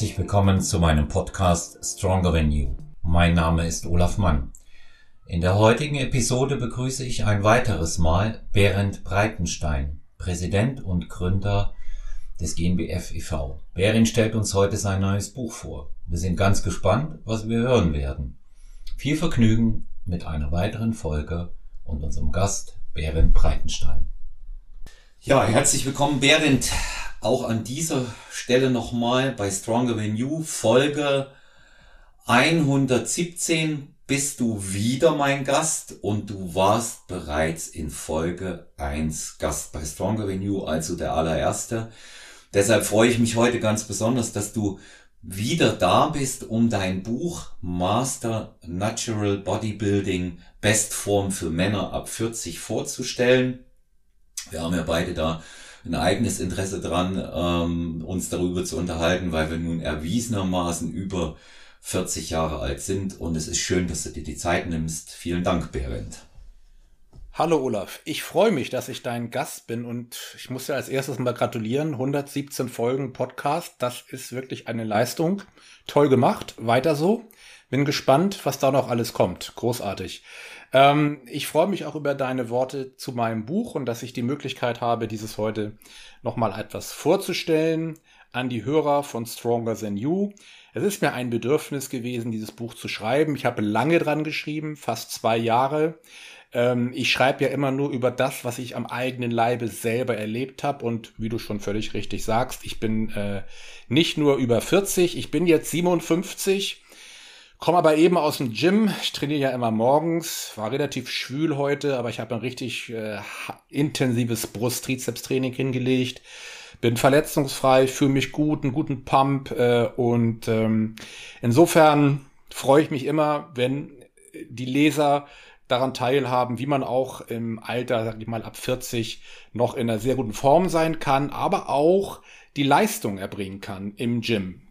Herzlich willkommen zu meinem Podcast Stronger Than You. Mein Name ist Olaf Mann. In der heutigen Episode begrüße ich ein weiteres Mal Berend Breitenstein, Präsident und Gründer des GmbF e.V. Berend stellt uns heute sein neues Buch vor. Wir sind ganz gespannt, was wir hören werden. Viel Vergnügen mit einer weiteren Folge und unserem Gast Berend Breitenstein. Ja, herzlich willkommen, Berend. Auch an dieser Stelle nochmal bei Stronger Than You, Folge 117 bist du wieder mein Gast und du warst bereits in Folge 1 Gast bei Stronger Than You, also der allererste. Deshalb freue ich mich heute ganz besonders, dass du wieder da bist, um dein Buch Master Natural Bodybuilding Bestform für Männer ab 40 vorzustellen. Wir haben ja beide da ein eigenes Interesse dran, ähm, uns darüber zu unterhalten, weil wir nun erwiesenermaßen über 40 Jahre alt sind und es ist schön, dass du dir die Zeit nimmst. Vielen Dank, Berend. Hallo Olaf, ich freue mich, dass ich dein Gast bin und ich muss ja als erstes mal gratulieren. 117 Folgen Podcast, das ist wirklich eine Leistung. Toll gemacht, weiter so. Bin gespannt, was da noch alles kommt. Großartig. Ähm, ich freue mich auch über deine Worte zu meinem Buch und dass ich die Möglichkeit habe, dieses heute nochmal etwas vorzustellen an die Hörer von Stronger Than You. Es ist mir ein Bedürfnis gewesen, dieses Buch zu schreiben. Ich habe lange dran geschrieben, fast zwei Jahre. Ähm, ich schreibe ja immer nur über das, was ich am eigenen Leibe selber erlebt habe. Und wie du schon völlig richtig sagst, ich bin äh, nicht nur über 40, ich bin jetzt 57 Komme aber eben aus dem Gym. Ich trainiere ja immer morgens. War relativ schwül heute, aber ich habe ein richtig äh, intensives Brust-Trizeps-Training hingelegt. Bin verletzungsfrei, fühle mich gut, einen guten Pump äh, und ähm, insofern freue ich mich immer, wenn die Leser daran teilhaben, wie man auch im Alter, sag ich mal, ab 40 noch in einer sehr guten Form sein kann, aber auch die Leistung erbringen kann im Gym.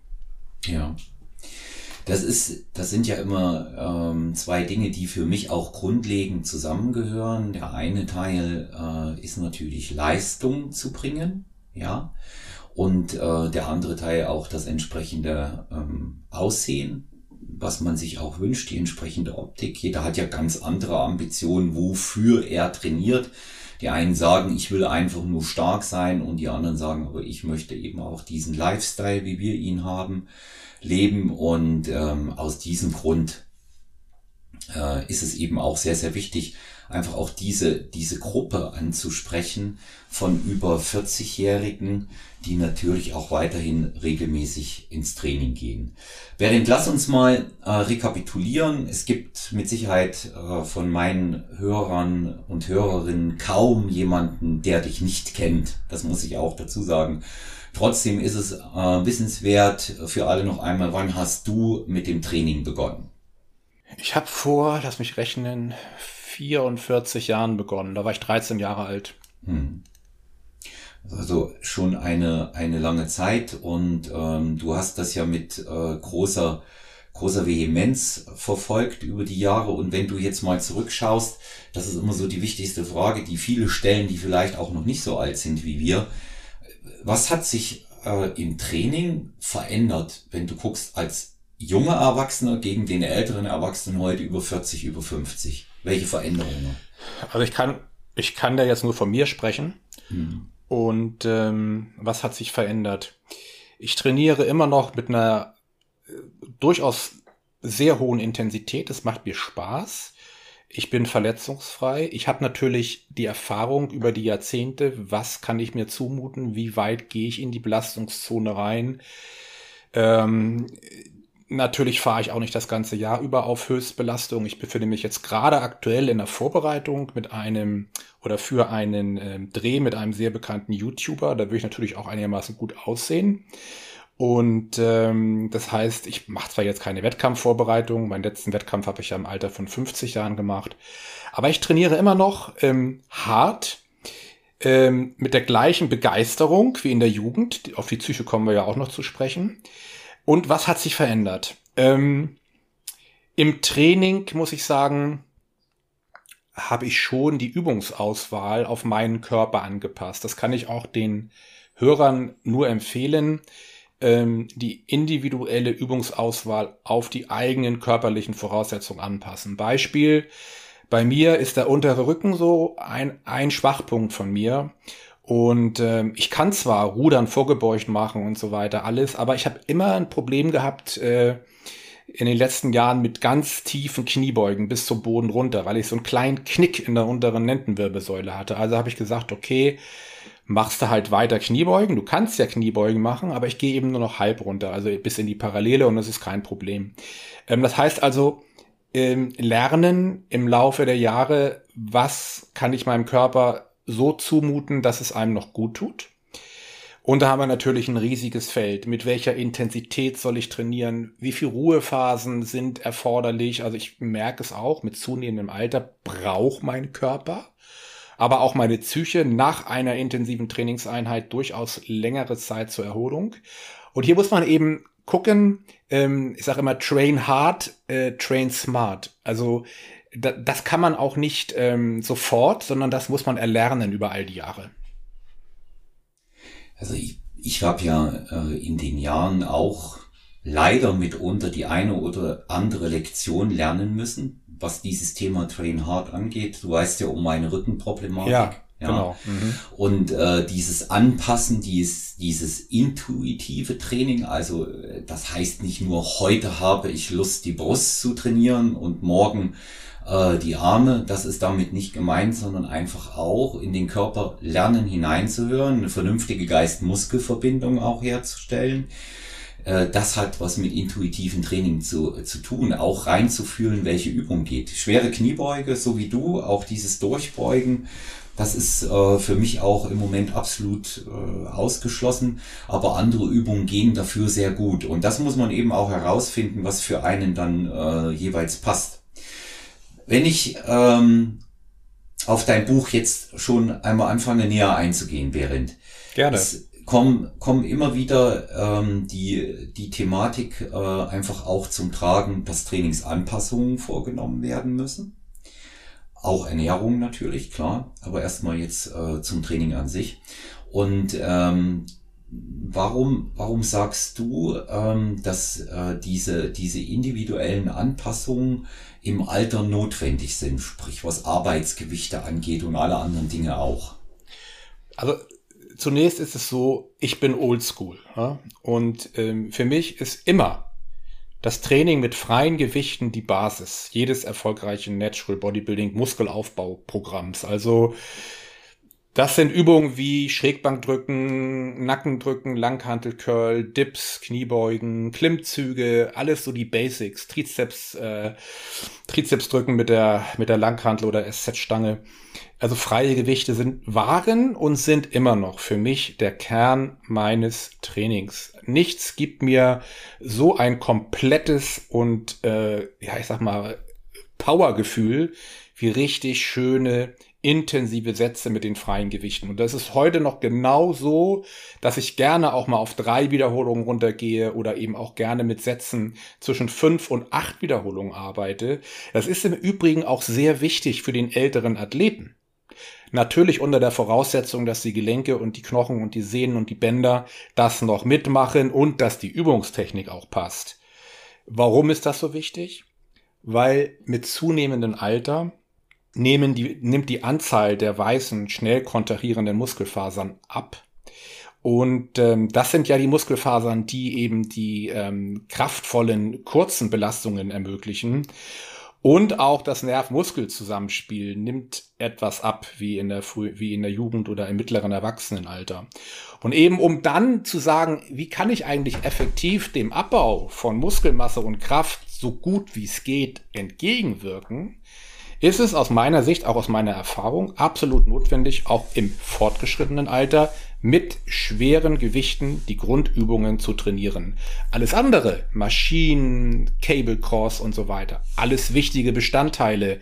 Ja. Das ist, das sind ja immer ähm, zwei Dinge, die für mich auch grundlegend zusammengehören. Der eine Teil äh, ist natürlich Leistung zu bringen, ja, und äh, der andere Teil auch das entsprechende ähm, Aussehen, was man sich auch wünscht, die entsprechende Optik. Jeder hat ja ganz andere Ambitionen, wofür er trainiert. Die einen sagen, ich will einfach nur stark sein und die anderen sagen, aber ich möchte eben auch diesen Lifestyle, wie wir ihn haben leben. Und ähm, aus diesem Grund äh, ist es eben auch sehr, sehr wichtig, einfach auch diese, diese Gruppe anzusprechen von über 40-Jährigen, die natürlich auch weiterhin regelmäßig ins Training gehen. Während lass uns mal äh, rekapitulieren. Es gibt mit Sicherheit äh, von meinen Hörern und Hörerinnen kaum jemanden, der dich nicht kennt. Das muss ich auch dazu sagen. Trotzdem ist es äh, wissenswert für alle noch einmal, wann hast du mit dem Training begonnen? Ich habe vor, lass mich rechnen, 44 Jahren begonnen. Da war ich 13 Jahre alt. Hm. Also schon eine, eine lange Zeit und ähm, du hast das ja mit äh, großer, großer Vehemenz verfolgt über die Jahre. Und wenn du jetzt mal zurückschaust, das ist immer so die wichtigste Frage, die viele stellen, die vielleicht auch noch nicht so alt sind wie wir was hat sich äh, im Training verändert, wenn du guckst als junger Erwachsener gegen den älteren Erwachsenen heute über 40, über 50? Welche Veränderungen? Also ich kann, ich kann da jetzt nur von mir sprechen. Hm. Und ähm, was hat sich verändert? Ich trainiere immer noch mit einer äh, durchaus sehr hohen Intensität. Es macht mir Spaß. Ich bin verletzungsfrei. Ich habe natürlich die Erfahrung über die Jahrzehnte, was kann ich mir zumuten, wie weit gehe ich in die Belastungszone rein. Ähm, natürlich fahre ich auch nicht das ganze Jahr über auf Höchstbelastung. Ich befinde mich jetzt gerade aktuell in der Vorbereitung mit einem oder für einen äh, Dreh mit einem sehr bekannten YouTuber. Da würde ich natürlich auch einigermaßen gut aussehen. Und ähm, das heißt, ich mache zwar jetzt keine Wettkampfvorbereitung, meinen letzten Wettkampf habe ich ja im Alter von 50 Jahren gemacht, aber ich trainiere immer noch ähm, hart, ähm, mit der gleichen Begeisterung wie in der Jugend. Auf die Psyche kommen wir ja auch noch zu sprechen. Und was hat sich verändert? Ähm, Im Training muss ich sagen, habe ich schon die Übungsauswahl auf meinen Körper angepasst. Das kann ich auch den Hörern nur empfehlen ähm, die individuelle Übungsauswahl auf die eigenen körperlichen Voraussetzungen anpassen. Beispiel, bei mir ist der untere Rücken so ein, ein Schwachpunkt von mir. Und ähm, ich kann zwar Rudern vorgebeugt machen und so weiter, alles, aber ich habe immer ein Problem gehabt äh, in den letzten Jahren mit ganz tiefen Kniebeugen bis zum Boden runter, weil ich so einen kleinen Knick in der unteren Lendenwirbelsäule hatte. Also habe ich gesagt, okay, machst du halt weiter Kniebeugen. Du kannst ja Kniebeugen machen, aber ich gehe eben nur noch halb runter, also bis in die Parallele und das ist kein Problem. Ähm, das heißt also, ähm, lernen im Laufe der Jahre, was kann ich meinem Körper so zumuten, dass es einem noch gut tut. Und da haben wir natürlich ein riesiges Feld. Mit welcher Intensität soll ich trainieren? Wie viele Ruhephasen sind erforderlich? Also ich merke es auch, mit zunehmendem Alter braucht mein Körper, aber auch meine Psyche nach einer intensiven Trainingseinheit durchaus längere Zeit zur Erholung. Und hier muss man eben gucken, ähm, ich sage immer, train hard, äh, train smart. Also da, das kann man auch nicht ähm, sofort, sondern das muss man erlernen über all die Jahre. Also ich, ich habe ja äh, in den Jahren auch leider mitunter die eine oder andere Lektion lernen müssen, was dieses Thema Train Hard angeht. Du weißt ja um meine Rückenproblematik. Ja. Ja. Genau. Mhm. Und äh, dieses Anpassen, dieses, dieses intuitive Training, also äh, das heißt nicht nur heute habe ich Lust, die Brust zu trainieren und morgen äh, die Arme, das ist damit nicht gemeint, sondern einfach auch in den Körper lernen hineinzuhören, eine vernünftige Geist-Muskel-Verbindung auch herzustellen. Äh, das hat was mit intuitiven Training zu, zu tun, auch reinzufühlen, welche Übung geht. Schwere Kniebeuge, so wie du, auch dieses Durchbeugen, das ist äh, für mich auch im Moment absolut äh, ausgeschlossen, aber andere Übungen gehen dafür sehr gut. Und das muss man eben auch herausfinden, was für einen dann äh, jeweils passt. Wenn ich ähm, auf dein Buch jetzt schon einmal anfange näher einzugehen, Berend. Gerne. Es kommen, kommen immer wieder ähm, die, die Thematik äh, einfach auch zum Tragen, dass Trainingsanpassungen vorgenommen werden müssen. Auch Ernährung natürlich, klar, aber erstmal jetzt äh, zum Training an sich. Und ähm, warum, warum sagst du, ähm, dass äh, diese, diese individuellen Anpassungen im Alter notwendig sind, sprich was Arbeitsgewichte angeht und alle anderen Dinge auch? Also zunächst ist es so, ich bin oldschool. Ja? Und ähm, für mich ist immer das Training mit freien Gewichten die Basis jedes erfolgreichen Natural Bodybuilding Muskelaufbauprogramms. Also das sind Übungen wie Schrägbankdrücken, Nackendrücken, Langhantelcurl, Dips, Kniebeugen, Klimmzüge, alles so die Basics, Trizeps, äh, Trizepsdrücken mit der mit der Langhantel oder SZ-Stange. Also freie Gewichte sind waren und sind immer noch für mich der Kern meines Trainings. Nichts gibt mir so ein komplettes und äh, ja ich sag mal Powergefühl wie richtig schöne intensive Sätze mit den freien Gewichten. Und das ist heute noch genau so, dass ich gerne auch mal auf drei Wiederholungen runtergehe oder eben auch gerne mit Sätzen zwischen fünf und acht Wiederholungen arbeite. Das ist im Übrigen auch sehr wichtig für den älteren Athleten. Natürlich unter der Voraussetzung, dass die Gelenke und die Knochen und die Sehnen und die Bänder das noch mitmachen und dass die Übungstechnik auch passt. Warum ist das so wichtig? Weil mit zunehmendem Alter nehmen die, nimmt die Anzahl der weißen, schnell kontrahierenden Muskelfasern ab. Und ähm, das sind ja die Muskelfasern, die eben die ähm, kraftvollen, kurzen Belastungen ermöglichen. Und auch das Nerv-Muskel-Zusammenspiel nimmt etwas ab, wie in der Früh wie in der Jugend oder im mittleren Erwachsenenalter. Und eben um dann zu sagen, wie kann ich eigentlich effektiv dem Abbau von Muskelmasse und Kraft so gut wie es geht entgegenwirken, ist es aus meiner Sicht, auch aus meiner Erfahrung, absolut notwendig, auch im fortgeschrittenen Alter mit schweren Gewichten die Grundübungen zu trainieren. Alles andere, Maschinen, Cable Cross und so weiter, alles wichtige Bestandteile,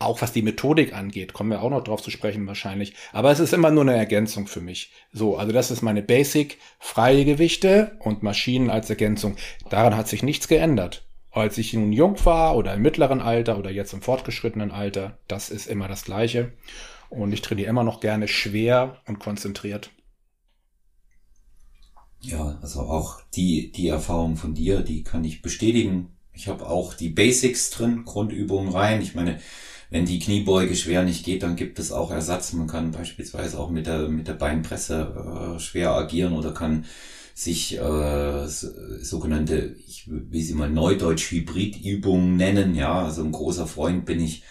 auch was die Methodik angeht, kommen wir auch noch drauf zu sprechen wahrscheinlich. Aber es ist immer nur eine Ergänzung für mich. So, also das ist meine Basic, freie Gewichte und Maschinen als Ergänzung. Daran hat sich nichts geändert. Als ich nun jung war oder im mittleren Alter oder jetzt im fortgeschrittenen Alter, das ist immer das Gleiche. Und ich trainiere immer noch gerne schwer und konzentriert. Ja, also auch die, die Erfahrung von dir, die kann ich bestätigen. Ich habe auch die Basics drin, Grundübungen rein. Ich meine, wenn die Kniebeuge schwer nicht geht, dann gibt es auch Ersatz. Man kann beispielsweise auch mit der, mit der Beinpresse äh, schwer agieren oder kann sich äh, sogenannte, ich will sie mal neudeutsch Hybridübungen nennen. Ja, also ein großer Freund bin ich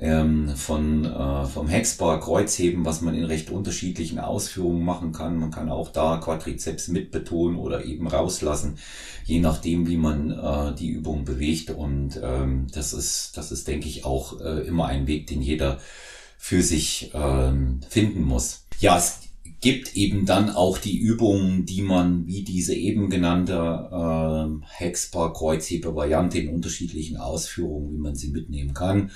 ähm, von äh, vom Hexbar Kreuzheben, was man in recht unterschiedlichen Ausführungen machen kann. Man kann auch da Quadrizeps mitbetonen oder eben rauslassen, je nachdem, wie man äh, die Übung bewegt. Und ähm, das ist, das ist, denke ich, auch äh, immer ein Weg, den jeder für sich ähm, finden muss. Ja, es gibt eben dann auch die Übungen, die man, wie diese eben genannte äh, Hexbar Kreuzhebe Variante in unterschiedlichen Ausführungen, wie man sie mitnehmen kann.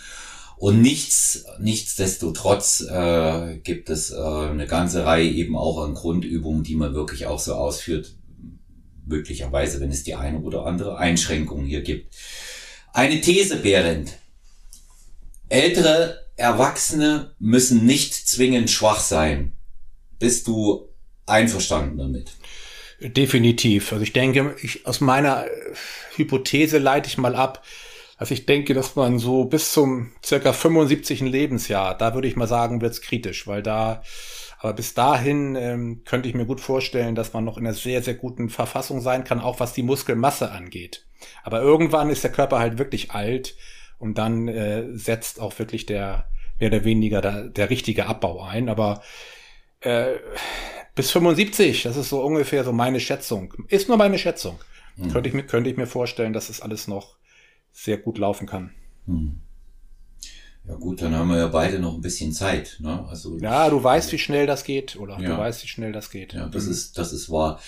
Und nichts, nichtsdestotrotz äh, gibt es äh, eine ganze Reihe eben auch an Grundübungen, die man wirklich auch so ausführt, möglicherweise, wenn es die eine oder andere Einschränkung hier gibt. Eine These, Behrend. Ältere Erwachsene müssen nicht zwingend schwach sein. Bist du einverstanden damit? Definitiv. Also ich denke, ich, aus meiner Hypothese leite ich mal ab, also ich denke, dass man so bis zum circa 75. Lebensjahr, da würde ich mal sagen, wird's kritisch, weil da, aber bis dahin ähm, könnte ich mir gut vorstellen, dass man noch in einer sehr, sehr guten Verfassung sein kann, auch was die Muskelmasse angeht. Aber irgendwann ist der Körper halt wirklich alt und dann äh, setzt auch wirklich der mehr oder weniger der, der richtige Abbau ein. Aber äh, bis 75, das ist so ungefähr so meine Schätzung. Ist nur meine Schätzung. Mhm. Könnte, ich mir, könnte ich mir vorstellen, dass es das alles noch sehr gut laufen kann. Hm. Ja gut, dann haben wir ja beide noch ein bisschen Zeit. Ne? Also ja, du weißt, wie schnell das geht, oder? Ja. Du weißt, wie schnell das geht. Ja, das mhm. ist, das ist wahr.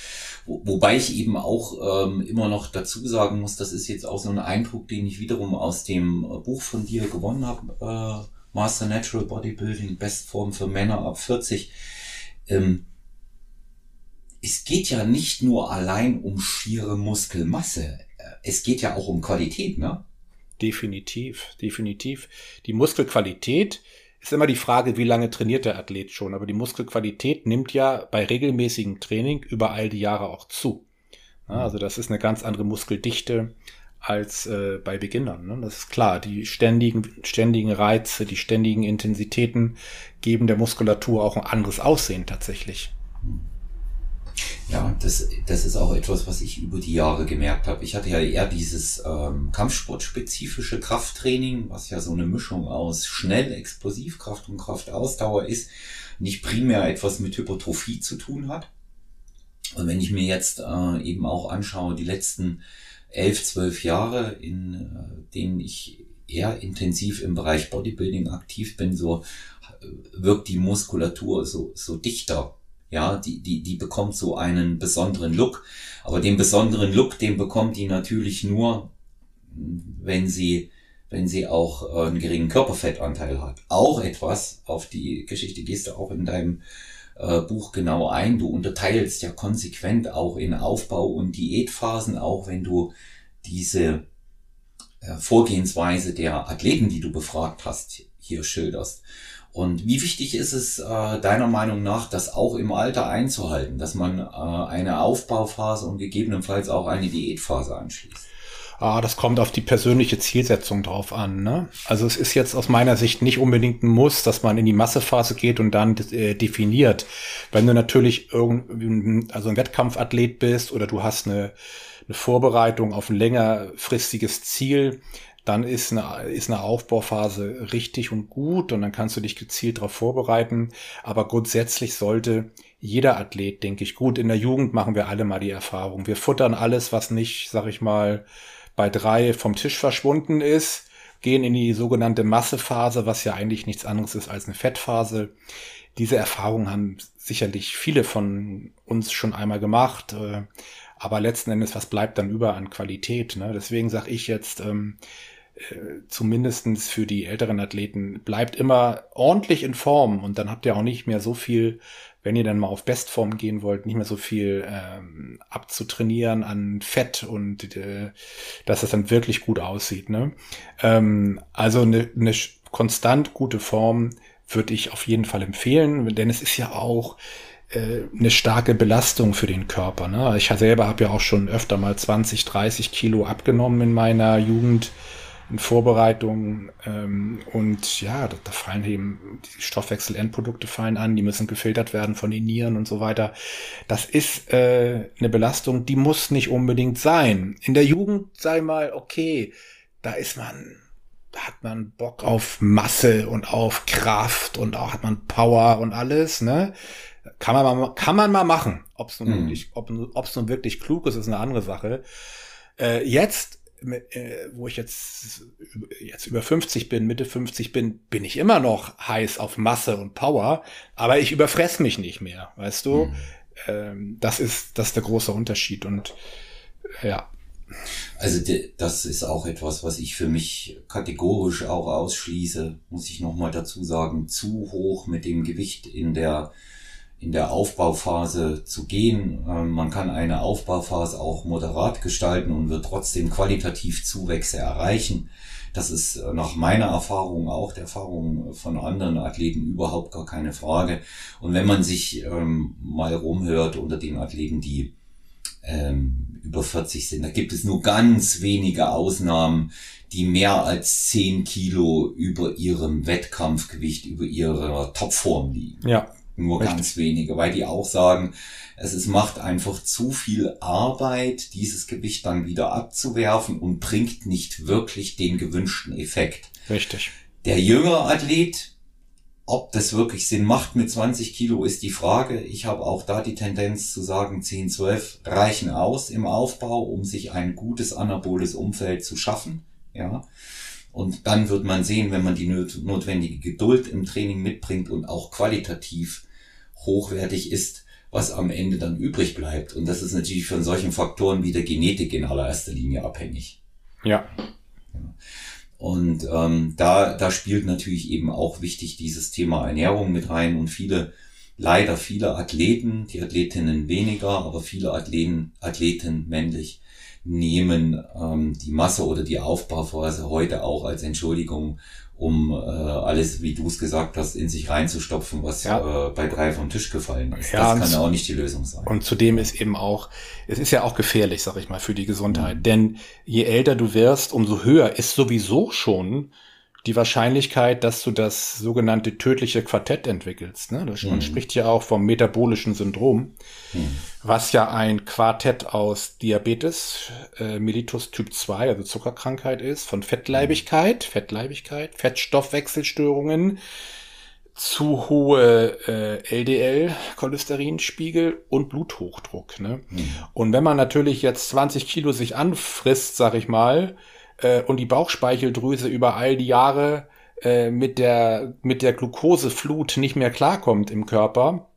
Wo, wobei ich eben auch ähm, immer noch dazu sagen muss, das ist jetzt auch so ein Eindruck, den ich wiederum aus dem äh, Buch von dir gewonnen habe, äh, Master Natural Bodybuilding, Bestform für Männer ab 40. Ähm, es geht ja nicht nur allein um schiere Muskelmasse es geht ja auch um Qualität, ne? Definitiv, definitiv. Die Muskelqualität ist immer die Frage, wie lange trainiert der Athlet schon. Aber die Muskelqualität nimmt ja bei regelmäßigem Training über all die Jahre auch zu. Ja, also das ist eine ganz andere Muskeldichte als äh, bei Beginnern. Ne? Das ist klar. Die ständigen, ständigen Reize, die ständigen Intensitäten geben der Muskulatur auch ein anderes Aussehen tatsächlich. Hm. Ja, das, das ist auch etwas, was ich über die Jahre gemerkt habe. Ich hatte ja eher dieses ähm, kampfsportspezifische Krafttraining, was ja so eine Mischung aus schnell Explosivkraft und Kraftausdauer ist, nicht primär etwas mit Hypertrophie zu tun hat. Und wenn ich mir jetzt äh, eben auch anschaue, die letzten elf, zwölf Jahre, in äh, denen ich eher intensiv im Bereich Bodybuilding aktiv bin, so äh, wirkt die Muskulatur so, so dichter ja, die, die, die bekommt so einen besonderen Look. Aber den besonderen Look, den bekommt die natürlich nur, wenn sie, wenn sie auch äh, einen geringen Körperfettanteil hat. Auch etwas, auf die Geschichte gehst du auch in deinem äh, Buch genau ein. Du unterteilst ja konsequent auch in Aufbau- und Diätphasen, auch wenn du diese äh, Vorgehensweise der Athleten, die du befragt hast, hier schilderst. Und wie wichtig ist es äh, deiner Meinung nach, das auch im Alter einzuhalten, dass man äh, eine Aufbauphase und gegebenenfalls auch eine Diätphase anschließt? Ah, das kommt auf die persönliche Zielsetzung drauf an. Ne? Also es ist jetzt aus meiner Sicht nicht unbedingt ein Muss, dass man in die Massephase geht und dann äh, definiert. Wenn du natürlich irgend, also ein Wettkampfathlet bist oder du hast eine, eine Vorbereitung auf ein längerfristiges Ziel, dann ist eine, ist eine Aufbauphase richtig und gut und dann kannst du dich gezielt darauf vorbereiten. Aber grundsätzlich sollte jeder Athlet, denke ich, gut, in der Jugend machen wir alle mal die Erfahrung. Wir futtern alles, was nicht, sag ich mal, bei drei vom Tisch verschwunden ist, gehen in die sogenannte Massephase, was ja eigentlich nichts anderes ist als eine Fettphase. Diese Erfahrung haben sicherlich viele von uns schon einmal gemacht. Äh, aber letzten Endes, was bleibt dann über an Qualität? Ne? Deswegen sage ich jetzt, ähm, äh, zumindestens für die älteren Athleten, bleibt immer ordentlich in Form und dann habt ihr auch nicht mehr so viel, wenn ihr dann mal auf Bestform gehen wollt, nicht mehr so viel ähm, abzutrainieren an Fett und äh, dass es dann wirklich gut aussieht. Ne? Ähm, also eine, eine konstant gute Form würde ich auf jeden Fall empfehlen, denn es ist ja auch äh, eine starke Belastung für den Körper. Ne? Ich selber habe ja auch schon öfter mal 20, 30 Kilo abgenommen in meiner Jugend in Vorbereitung ähm, und ja, da, da fallen eben die Stoffwechselendprodukte fallen an, die müssen gefiltert werden von den Nieren und so weiter. Das ist äh, eine Belastung, die muss nicht unbedingt sein. In der Jugend sei mal okay, da ist man da hat man Bock auf Masse und auf Kraft und auch hat man Power und alles, ne? Kann man mal, kann man mal machen. Ob es nun, mhm. wirklich, ob, ob's nun wirklich klug ist, ist eine andere Sache. Äh, jetzt wo ich jetzt, jetzt über 50 bin, Mitte 50 bin, bin ich immer noch heiß auf Masse und Power, aber ich überfress mich nicht mehr, weißt du? Ähm, das ist, das ist der große Unterschied und ja. Also das ist auch etwas, was ich für mich kategorisch auch ausschließe, muss ich nochmal dazu sagen, zu hoch mit dem Gewicht in der in der Aufbauphase zu gehen. Ähm, man kann eine Aufbauphase auch moderat gestalten und wird trotzdem qualitativ Zuwächse erreichen. Das ist äh, nach meiner Erfahrung auch der Erfahrung von anderen Athleten überhaupt gar keine Frage. Und wenn man sich ähm, mal rumhört unter den Athleten, die ähm, über 40 sind, da gibt es nur ganz wenige Ausnahmen, die mehr als 10 Kilo über ihrem Wettkampfgewicht, über ihrer Topform liegen. Ja. Nur Richtig. ganz wenige, weil die auch sagen, es ist, macht einfach zu viel Arbeit, dieses Gewicht dann wieder abzuwerfen und bringt nicht wirklich den gewünschten Effekt. Richtig. Der jüngere Athlet, ob das wirklich Sinn macht mit 20 Kilo, ist die Frage. Ich habe auch da die Tendenz zu sagen, 10, 12 reichen aus im Aufbau, um sich ein gutes anaboles Umfeld zu schaffen. Ja. Und dann wird man sehen, wenn man die notwendige Geduld im Training mitbringt und auch qualitativ hochwertig ist, was am Ende dann übrig bleibt. Und das ist natürlich von solchen Faktoren wie der Genetik in allererster Linie abhängig. Ja. Und ähm, da, da spielt natürlich eben auch wichtig dieses Thema Ernährung mit rein und viele, leider viele Athleten, die Athletinnen weniger, aber viele Athleten, Athleten männlich, nehmen ähm, die Masse oder die Aufbauphase heute auch als Entschuldigung, um äh, alles, wie du es gesagt hast, in sich reinzustopfen, was ja. äh, bei drei vom Tisch gefallen ist. Ja, das kann ja auch nicht die Lösung sein. Und zudem ist eben auch, es ist ja auch gefährlich, sag ich mal, für die Gesundheit. Mhm. Denn je älter du wirst, umso höher ist sowieso schon die Wahrscheinlichkeit, dass du das sogenannte tödliche Quartett entwickelst. Ne? Das, man mhm. spricht ja auch vom metabolischen Syndrom, mhm. was ja ein Quartett aus Diabetes, äh, Mellitus Typ 2, also Zuckerkrankheit ist, von Fettleibigkeit, Fettleibigkeit, Fettstoffwechselstörungen, zu hohe äh, LDL-Cholesterinspiegel und Bluthochdruck. Ne? Mhm. Und wenn man natürlich jetzt 20 Kilo sich anfrisst, sag ich mal, äh, und die Bauchspeicheldrüse über all die Jahre äh, mit der mit der Glukoseflut nicht mehr klarkommt im Körper,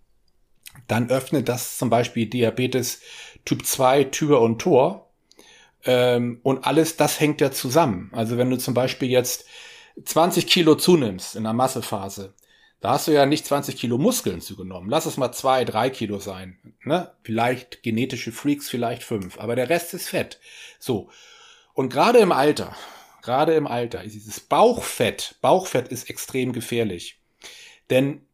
dann öffnet das zum Beispiel Diabetes Typ 2 Tür und Tor. Ähm, und alles das hängt ja zusammen. Also wenn du zum Beispiel jetzt 20 Kilo zunimmst in der Massephase, da hast du ja nicht 20 Kilo Muskeln zugenommen. Lass es mal zwei, drei Kilo sein. Ne? Vielleicht genetische Freaks, vielleicht fünf. Aber der Rest ist Fett. So. Und gerade im Alter, gerade im Alter, ist dieses Bauchfett, Bauchfett ist extrem gefährlich. Denn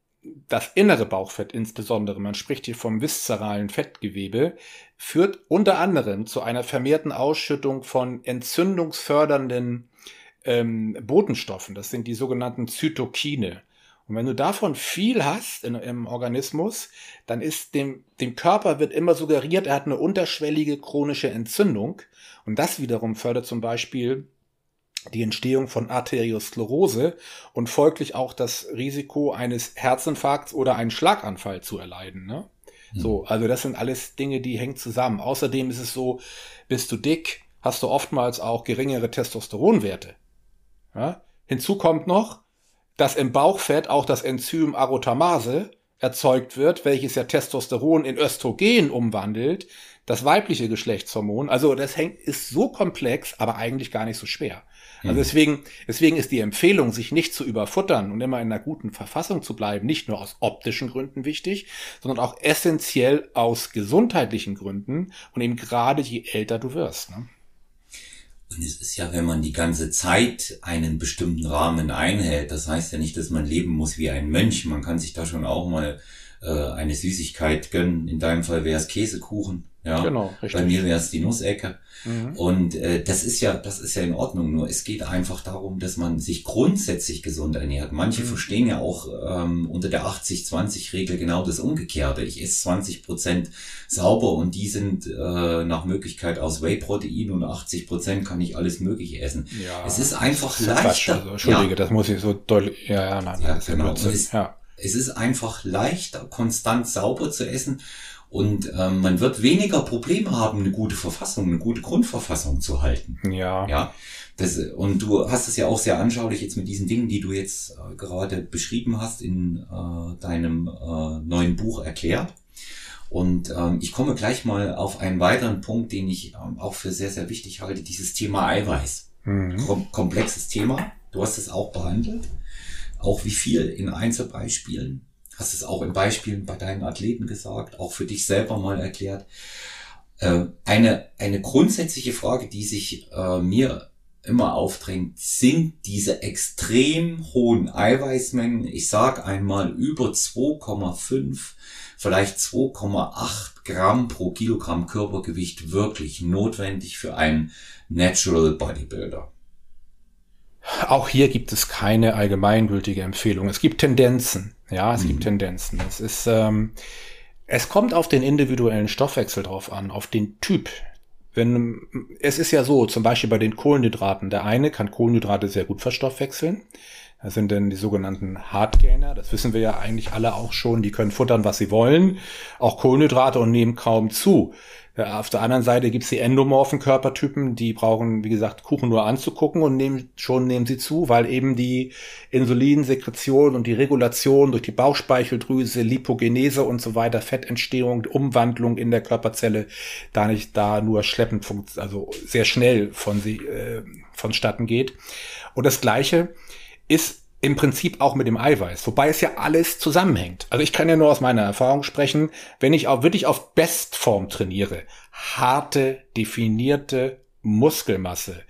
das innere Bauchfett insbesondere, man spricht hier vom viszeralen Fettgewebe, führt unter anderem zu einer vermehrten Ausschüttung von entzündungsfördernden ähm, Botenstoffen. Das sind die sogenannten Zytokine. Und wenn du davon viel hast in, im Organismus, dann ist dem, dem Körper wird immer suggeriert, er hat eine unterschwellige chronische Entzündung. Und das wiederum fördert zum Beispiel die Entstehung von Arteriosklerose und folglich auch das Risiko eines Herzinfarkts oder einen Schlaganfall zu erleiden. Ne? Mhm. So, also das sind alles Dinge, die hängen zusammen. Außerdem ist es so, bist du dick, hast du oftmals auch geringere Testosteronwerte. Ja? Hinzu kommt noch, dass im Bauchfett auch das Enzym Arotamase erzeugt wird, welches ja Testosteron in Östrogen umwandelt, das weibliche Geschlechtshormon. Also das hängt, ist so komplex, aber eigentlich gar nicht so schwer. Also mhm. deswegen, deswegen ist die Empfehlung, sich nicht zu überfuttern und immer in einer guten Verfassung zu bleiben, nicht nur aus optischen Gründen wichtig, sondern auch essentiell aus gesundheitlichen Gründen und eben gerade je älter du wirst. Ne? Und es ist ja, wenn man die ganze Zeit einen bestimmten Rahmen einhält, das heißt ja nicht, dass man leben muss wie ein Mönch. Man kann sich da schon auch mal äh, eine Süßigkeit gönnen. In deinem Fall wäre es Käsekuchen. Ja, genau, richtig. Bei mir wäre es die Nussecke. Mhm. Und äh, das ist ja, das ist ja in Ordnung. Nur es geht einfach darum, dass man sich grundsätzlich gesund ernährt. Manche mhm. verstehen ja auch ähm, unter der 80-20-Regel genau das Umgekehrte. Ich esse 20 Prozent sauber und die sind äh, nach Möglichkeit aus Whey-Protein und 80 Prozent kann ich alles Mögliche essen. Ja, es ist einfach ist leichter. Also, Entschuldige, ja. das muss ich so deutlich. Ja, ja, nein, ja, genau. Es, ja. es ist einfach leichter, konstant sauber zu essen. Und ähm, man wird weniger Probleme haben, eine gute Verfassung, eine gute Grundverfassung zu halten. Ja. Ja. Das, und du hast es ja auch sehr anschaulich jetzt mit diesen Dingen, die du jetzt äh, gerade beschrieben hast in äh, deinem äh, neuen Buch erklärt. Und ähm, ich komme gleich mal auf einen weiteren Punkt, den ich ähm, auch für sehr, sehr wichtig halte, dieses Thema Eiweiß. Mhm. Kom komplexes Thema. Du hast es auch behandelt. Auch wie viel in Einzelbeispielen hast es auch in Beispielen bei deinen Athleten gesagt, auch für dich selber mal erklärt. Äh, eine, eine grundsätzliche Frage, die sich äh, mir immer aufdrängt, sind diese extrem hohen Eiweißmengen, ich sag einmal über 2,5, vielleicht 2,8 Gramm pro Kilogramm Körpergewicht wirklich notwendig für einen Natural Bodybuilder? Auch hier gibt es keine allgemeingültige Empfehlung. Es gibt Tendenzen. Ja, es mhm. gibt Tendenzen. Es ist, ähm, es kommt auf den individuellen Stoffwechsel drauf an, auf den Typ. Wenn, es ist ja so, zum Beispiel bei den Kohlenhydraten. Der eine kann Kohlenhydrate sehr gut verstoffwechseln. Das sind dann die sogenannten Hardgainer. Das wissen wir ja eigentlich alle auch schon. Die können futtern, was sie wollen. Auch Kohlenhydrate und nehmen kaum zu. Auf der anderen Seite gibt's die endomorphen Körpertypen, die brauchen, wie gesagt, Kuchen nur anzugucken und nehmen, schon nehmen sie zu, weil eben die Insulinsekretion und die Regulation durch die Bauchspeicheldrüse, Lipogenese und so weiter, Fettentstehung, Umwandlung in der Körperzelle da nicht da nur schleppend, also sehr schnell von sie äh, vonstatten geht. Und das Gleiche ist im Prinzip auch mit dem Eiweiß, wobei es ja alles zusammenhängt. Also ich kann ja nur aus meiner Erfahrung sprechen, wenn ich auch wirklich auf Bestform trainiere, harte, definierte Muskelmasse,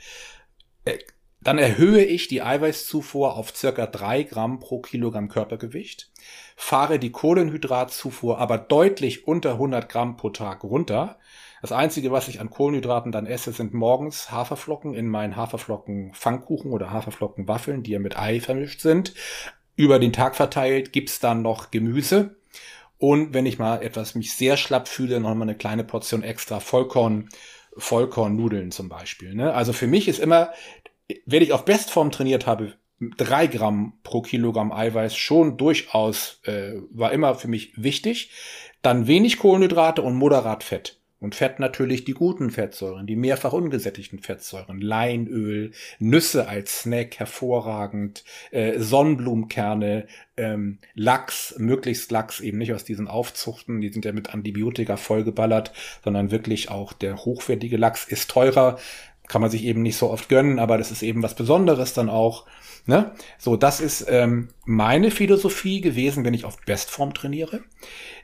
äh, dann erhöhe ich die Eiweißzufuhr auf circa drei Gramm pro Kilogramm Körpergewicht, fahre die Kohlenhydratzufuhr aber deutlich unter 100 Gramm pro Tag runter, das Einzige, was ich an Kohlenhydraten dann esse, sind morgens Haferflocken in meinen Haferflocken-Pfannkuchen oder Haferflocken-Waffeln, die ja mit Ei vermischt sind. Über den Tag verteilt gibt's dann noch Gemüse. Und wenn ich mal etwas mich sehr schlapp fühle, noch mal eine kleine Portion extra Vollkorn, Vollkornnudeln zum Beispiel. Ne? Also für mich ist immer, wenn ich auf Bestform trainiert habe, drei Gramm pro Kilogramm Eiweiß schon durchaus äh, war immer für mich wichtig. Dann wenig Kohlenhydrate und moderat Fett. Und Fett natürlich die guten Fettsäuren, die mehrfach ungesättigten Fettsäuren. Leinöl, Nüsse als Snack hervorragend, äh, Sonnenblumenkerne, ähm, Lachs, möglichst Lachs eben nicht aus diesen Aufzuchten, die sind ja mit Antibiotika vollgeballert, sondern wirklich auch der hochwertige Lachs ist teurer, kann man sich eben nicht so oft gönnen, aber das ist eben was Besonderes dann auch. Ne? So, das ist ähm, meine Philosophie gewesen, wenn ich auf Bestform trainiere.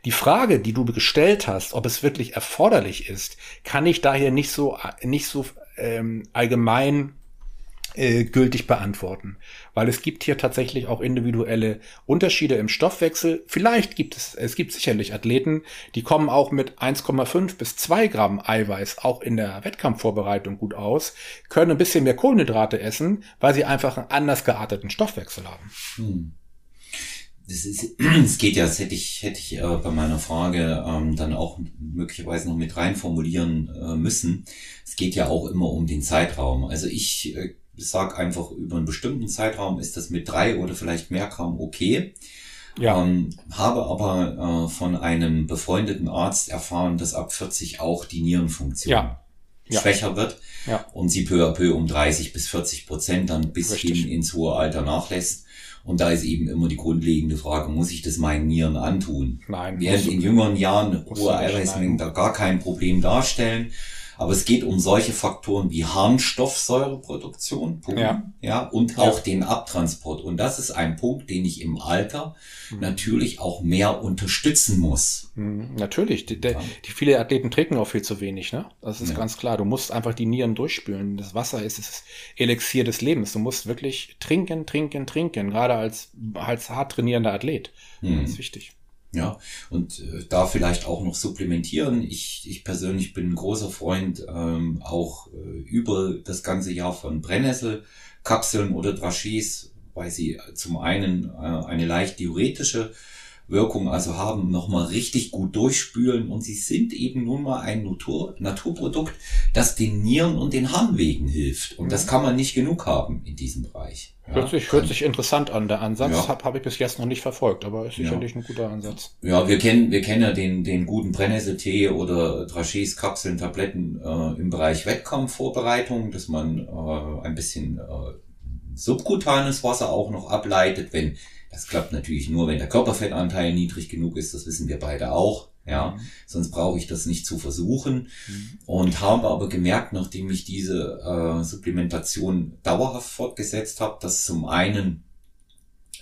Die Frage, die du gestellt hast, ob es wirklich erforderlich ist, kann ich daher nicht so nicht so ähm, allgemein äh, gültig beantworten, weil es gibt hier tatsächlich auch individuelle Unterschiede im Stoffwechsel. Vielleicht gibt es, es gibt sicherlich Athleten, die kommen auch mit 1,5 bis 2 Gramm Eiweiß auch in der Wettkampfvorbereitung gut aus, können ein bisschen mehr Kohlenhydrate essen, weil sie einfach einen anders gearteten Stoffwechsel haben. Hm. Geht ja, das hätte ich, hätte ich äh, bei meiner Frage ähm, dann auch möglicherweise noch mit rein formulieren äh, müssen. Es geht ja auch immer um den Zeitraum. Also ich äh, sag einfach, über einen bestimmten Zeitraum ist das mit drei oder vielleicht mehr Gramm okay. Ja. Ähm, habe aber äh, von einem befreundeten Arzt erfahren, dass ab 40 auch die Nierenfunktion ja. Ja. schwächer wird ja. und sie peu à peu um 30 bis 40 Prozent dann bis hin ins hohe Alter nachlässt. Und da ist eben immer die grundlegende Frage, muss ich das meinen Nieren antun? Nein. Während in jüngeren Jahren hohe Eiweißmengen da gar kein Problem darstellen, aber es geht um solche Faktoren wie Harnstoffsäureproduktion, Punkt, ja. ja, und auch ja. den Abtransport. Und das ist ein Punkt, den ich im Alter mhm. natürlich auch mehr unterstützen muss. Mhm, natürlich. Die, ja. die, viele Athleten trinken auch viel zu wenig, ne? Das ist ja. ganz klar. Du musst einfach die Nieren durchspülen. Das Wasser ist das Elixier des Lebens. Du musst wirklich trinken, trinken, trinken. Gerade als, als hart trainierender Athlet. Mhm. Das ist wichtig. Ja, und äh, da vielleicht auch noch supplementieren. Ich, ich persönlich bin ein großer Freund ähm, auch äh, über das ganze Jahr von Brennnesselkapseln oder Drachis, weil sie zum einen äh, eine leicht diuretische Wirkung also haben, nochmal richtig gut durchspülen und sie sind eben nun mal ein Natur, Naturprodukt, das den Nieren und den Harnwegen hilft. Und das mhm. kann man nicht genug haben in diesem Bereich. Ja, hört, sich, hört sich interessant an. Der Ansatz ja. habe hab ich bis jetzt noch nicht verfolgt, aber ist sicherlich ja. ein guter Ansatz. Ja, wir kennen, wir kennen ja den, den guten Brennnesseltee oder Drachés Kapseln, Tabletten äh, im Bereich Wettkampfvorbereitung, dass man äh, ein bisschen äh, subkutanes Wasser auch noch ableitet, wenn das klappt natürlich nur, wenn der Körperfettanteil niedrig genug ist, das wissen wir beide auch. Ja, mhm. sonst brauche ich das nicht zu versuchen. Mhm. Und habe aber gemerkt, nachdem ich diese äh, Supplementation dauerhaft fortgesetzt habe, dass zum einen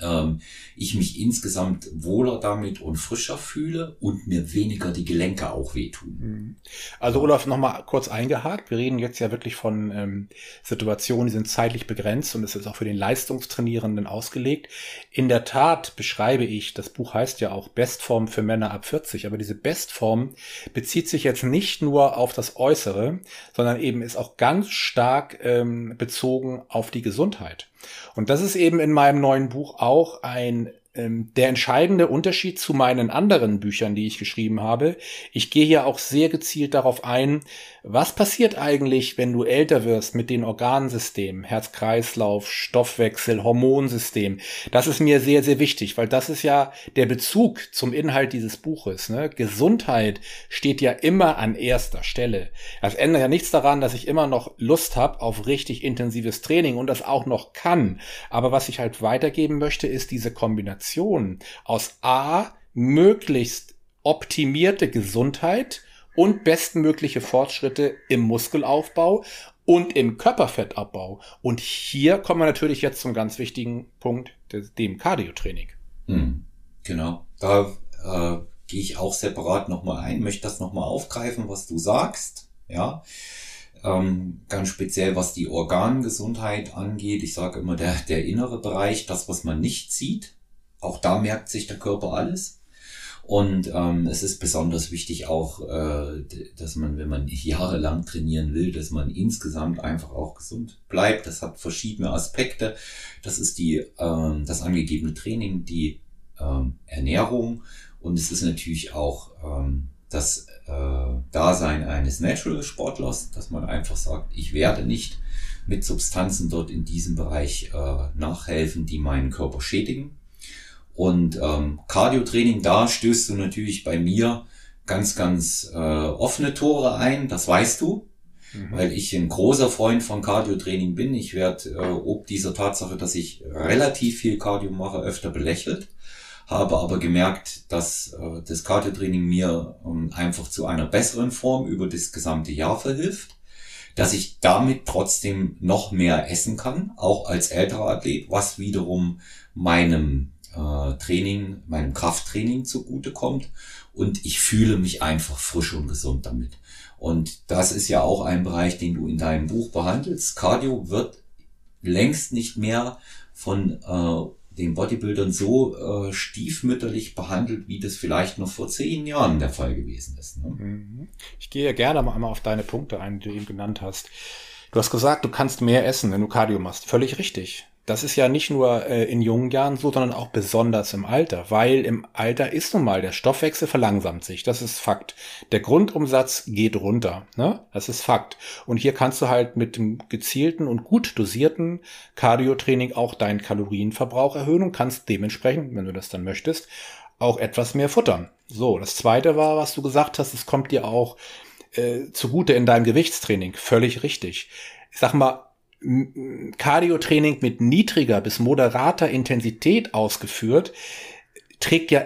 ähm, ich mich insgesamt wohler damit und frischer fühle und mir weniger die Gelenke auch wehtun. Mhm. Also Olaf, nochmal kurz eingehakt. Wir reden jetzt ja wirklich von ähm, Situationen, die sind zeitlich begrenzt und es ist auch für den Leistungstrainierenden ausgelegt. In der Tat beschreibe ich, das Buch heißt ja auch Bestform für Männer ab 40, aber diese Bestform bezieht sich jetzt nicht nur auf das Äußere, sondern eben ist auch ganz stark ähm, bezogen auf die Gesundheit. Und das ist eben in meinem neuen Buch auch ein der entscheidende Unterschied zu meinen anderen Büchern, die ich geschrieben habe. Ich gehe hier auch sehr gezielt darauf ein, was passiert eigentlich, wenn du älter wirst mit den Organsystemen, Herz-Kreislauf, Stoffwechsel, Hormonsystem. Das ist mir sehr, sehr wichtig, weil das ist ja der Bezug zum Inhalt dieses Buches. Ne? Gesundheit steht ja immer an erster Stelle. Das ändert ja nichts daran, dass ich immer noch Lust habe auf richtig intensives Training und das auch noch kann. Aber was ich halt weitergeben möchte, ist diese Kombination aus A, möglichst optimierte Gesundheit, und bestmögliche Fortschritte im Muskelaufbau und im Körperfettabbau. Und hier kommen wir natürlich jetzt zum ganz wichtigen Punkt, dem Cardiotraining. Hm, genau. Da äh, gehe ich auch separat nochmal ein, möchte das nochmal aufgreifen, was du sagst. Ja. Ähm, ganz speziell, was die Organgesundheit angeht. Ich sage immer, der, der innere Bereich, das, was man nicht sieht, auch da merkt sich der Körper alles. Und ähm, es ist besonders wichtig auch, äh, dass man, wenn man jahrelang trainieren will, dass man insgesamt einfach auch gesund bleibt. Das hat verschiedene Aspekte. Das ist die, ähm, das angegebene Training, die ähm, Ernährung und es ist natürlich auch ähm, das äh, Dasein eines Natural-Sportlers, dass man einfach sagt, ich werde nicht mit Substanzen dort in diesem Bereich äh, nachhelfen, die meinen Körper schädigen und ähm, Cardio-Training, da stößt du natürlich bei mir ganz, ganz äh, offene Tore ein, das weißt du, mhm. weil ich ein großer Freund von Cardio-Training bin. Ich werde äh, ob dieser Tatsache, dass ich relativ viel Cardio mache, öfter belächelt, habe aber gemerkt, dass äh, das Cardio-Training mir ähm, einfach zu einer besseren Form über das gesamte Jahr verhilft dass ich damit trotzdem noch mehr essen kann, auch als älterer Athlet, was wiederum meinem äh, Training, meinem Krafttraining zugutekommt und ich fühle mich einfach frisch und gesund damit. Und das ist ja auch ein Bereich, den du in deinem Buch behandelst. Cardio wird längst nicht mehr von äh, den Bodybuildern so äh, stiefmütterlich behandelt, wie das vielleicht noch vor zehn Jahren der Fall gewesen ist. Ne? Mhm. Ich gehe gerne mal einmal auf deine Punkte ein, die du eben genannt hast. Du hast gesagt, du kannst mehr essen, wenn du Cardio machst. Völlig richtig. Das ist ja nicht nur äh, in jungen Jahren so, sondern auch besonders im Alter, weil im Alter ist nun mal der Stoffwechsel verlangsamt sich. Das ist Fakt. Der Grundumsatz geht runter. Ne? Das ist Fakt. Und hier kannst du halt mit dem gezielten und gut dosierten Cardio-Training auch deinen Kalorienverbrauch erhöhen und kannst dementsprechend, wenn du das dann möchtest, auch etwas mehr futtern. So, das zweite war, was du gesagt hast, es kommt dir auch äh, zugute in deinem Gewichtstraining. Völlig richtig. Ich sag mal, Cardio-Training mit niedriger bis moderater Intensität ausgeführt, trägt ja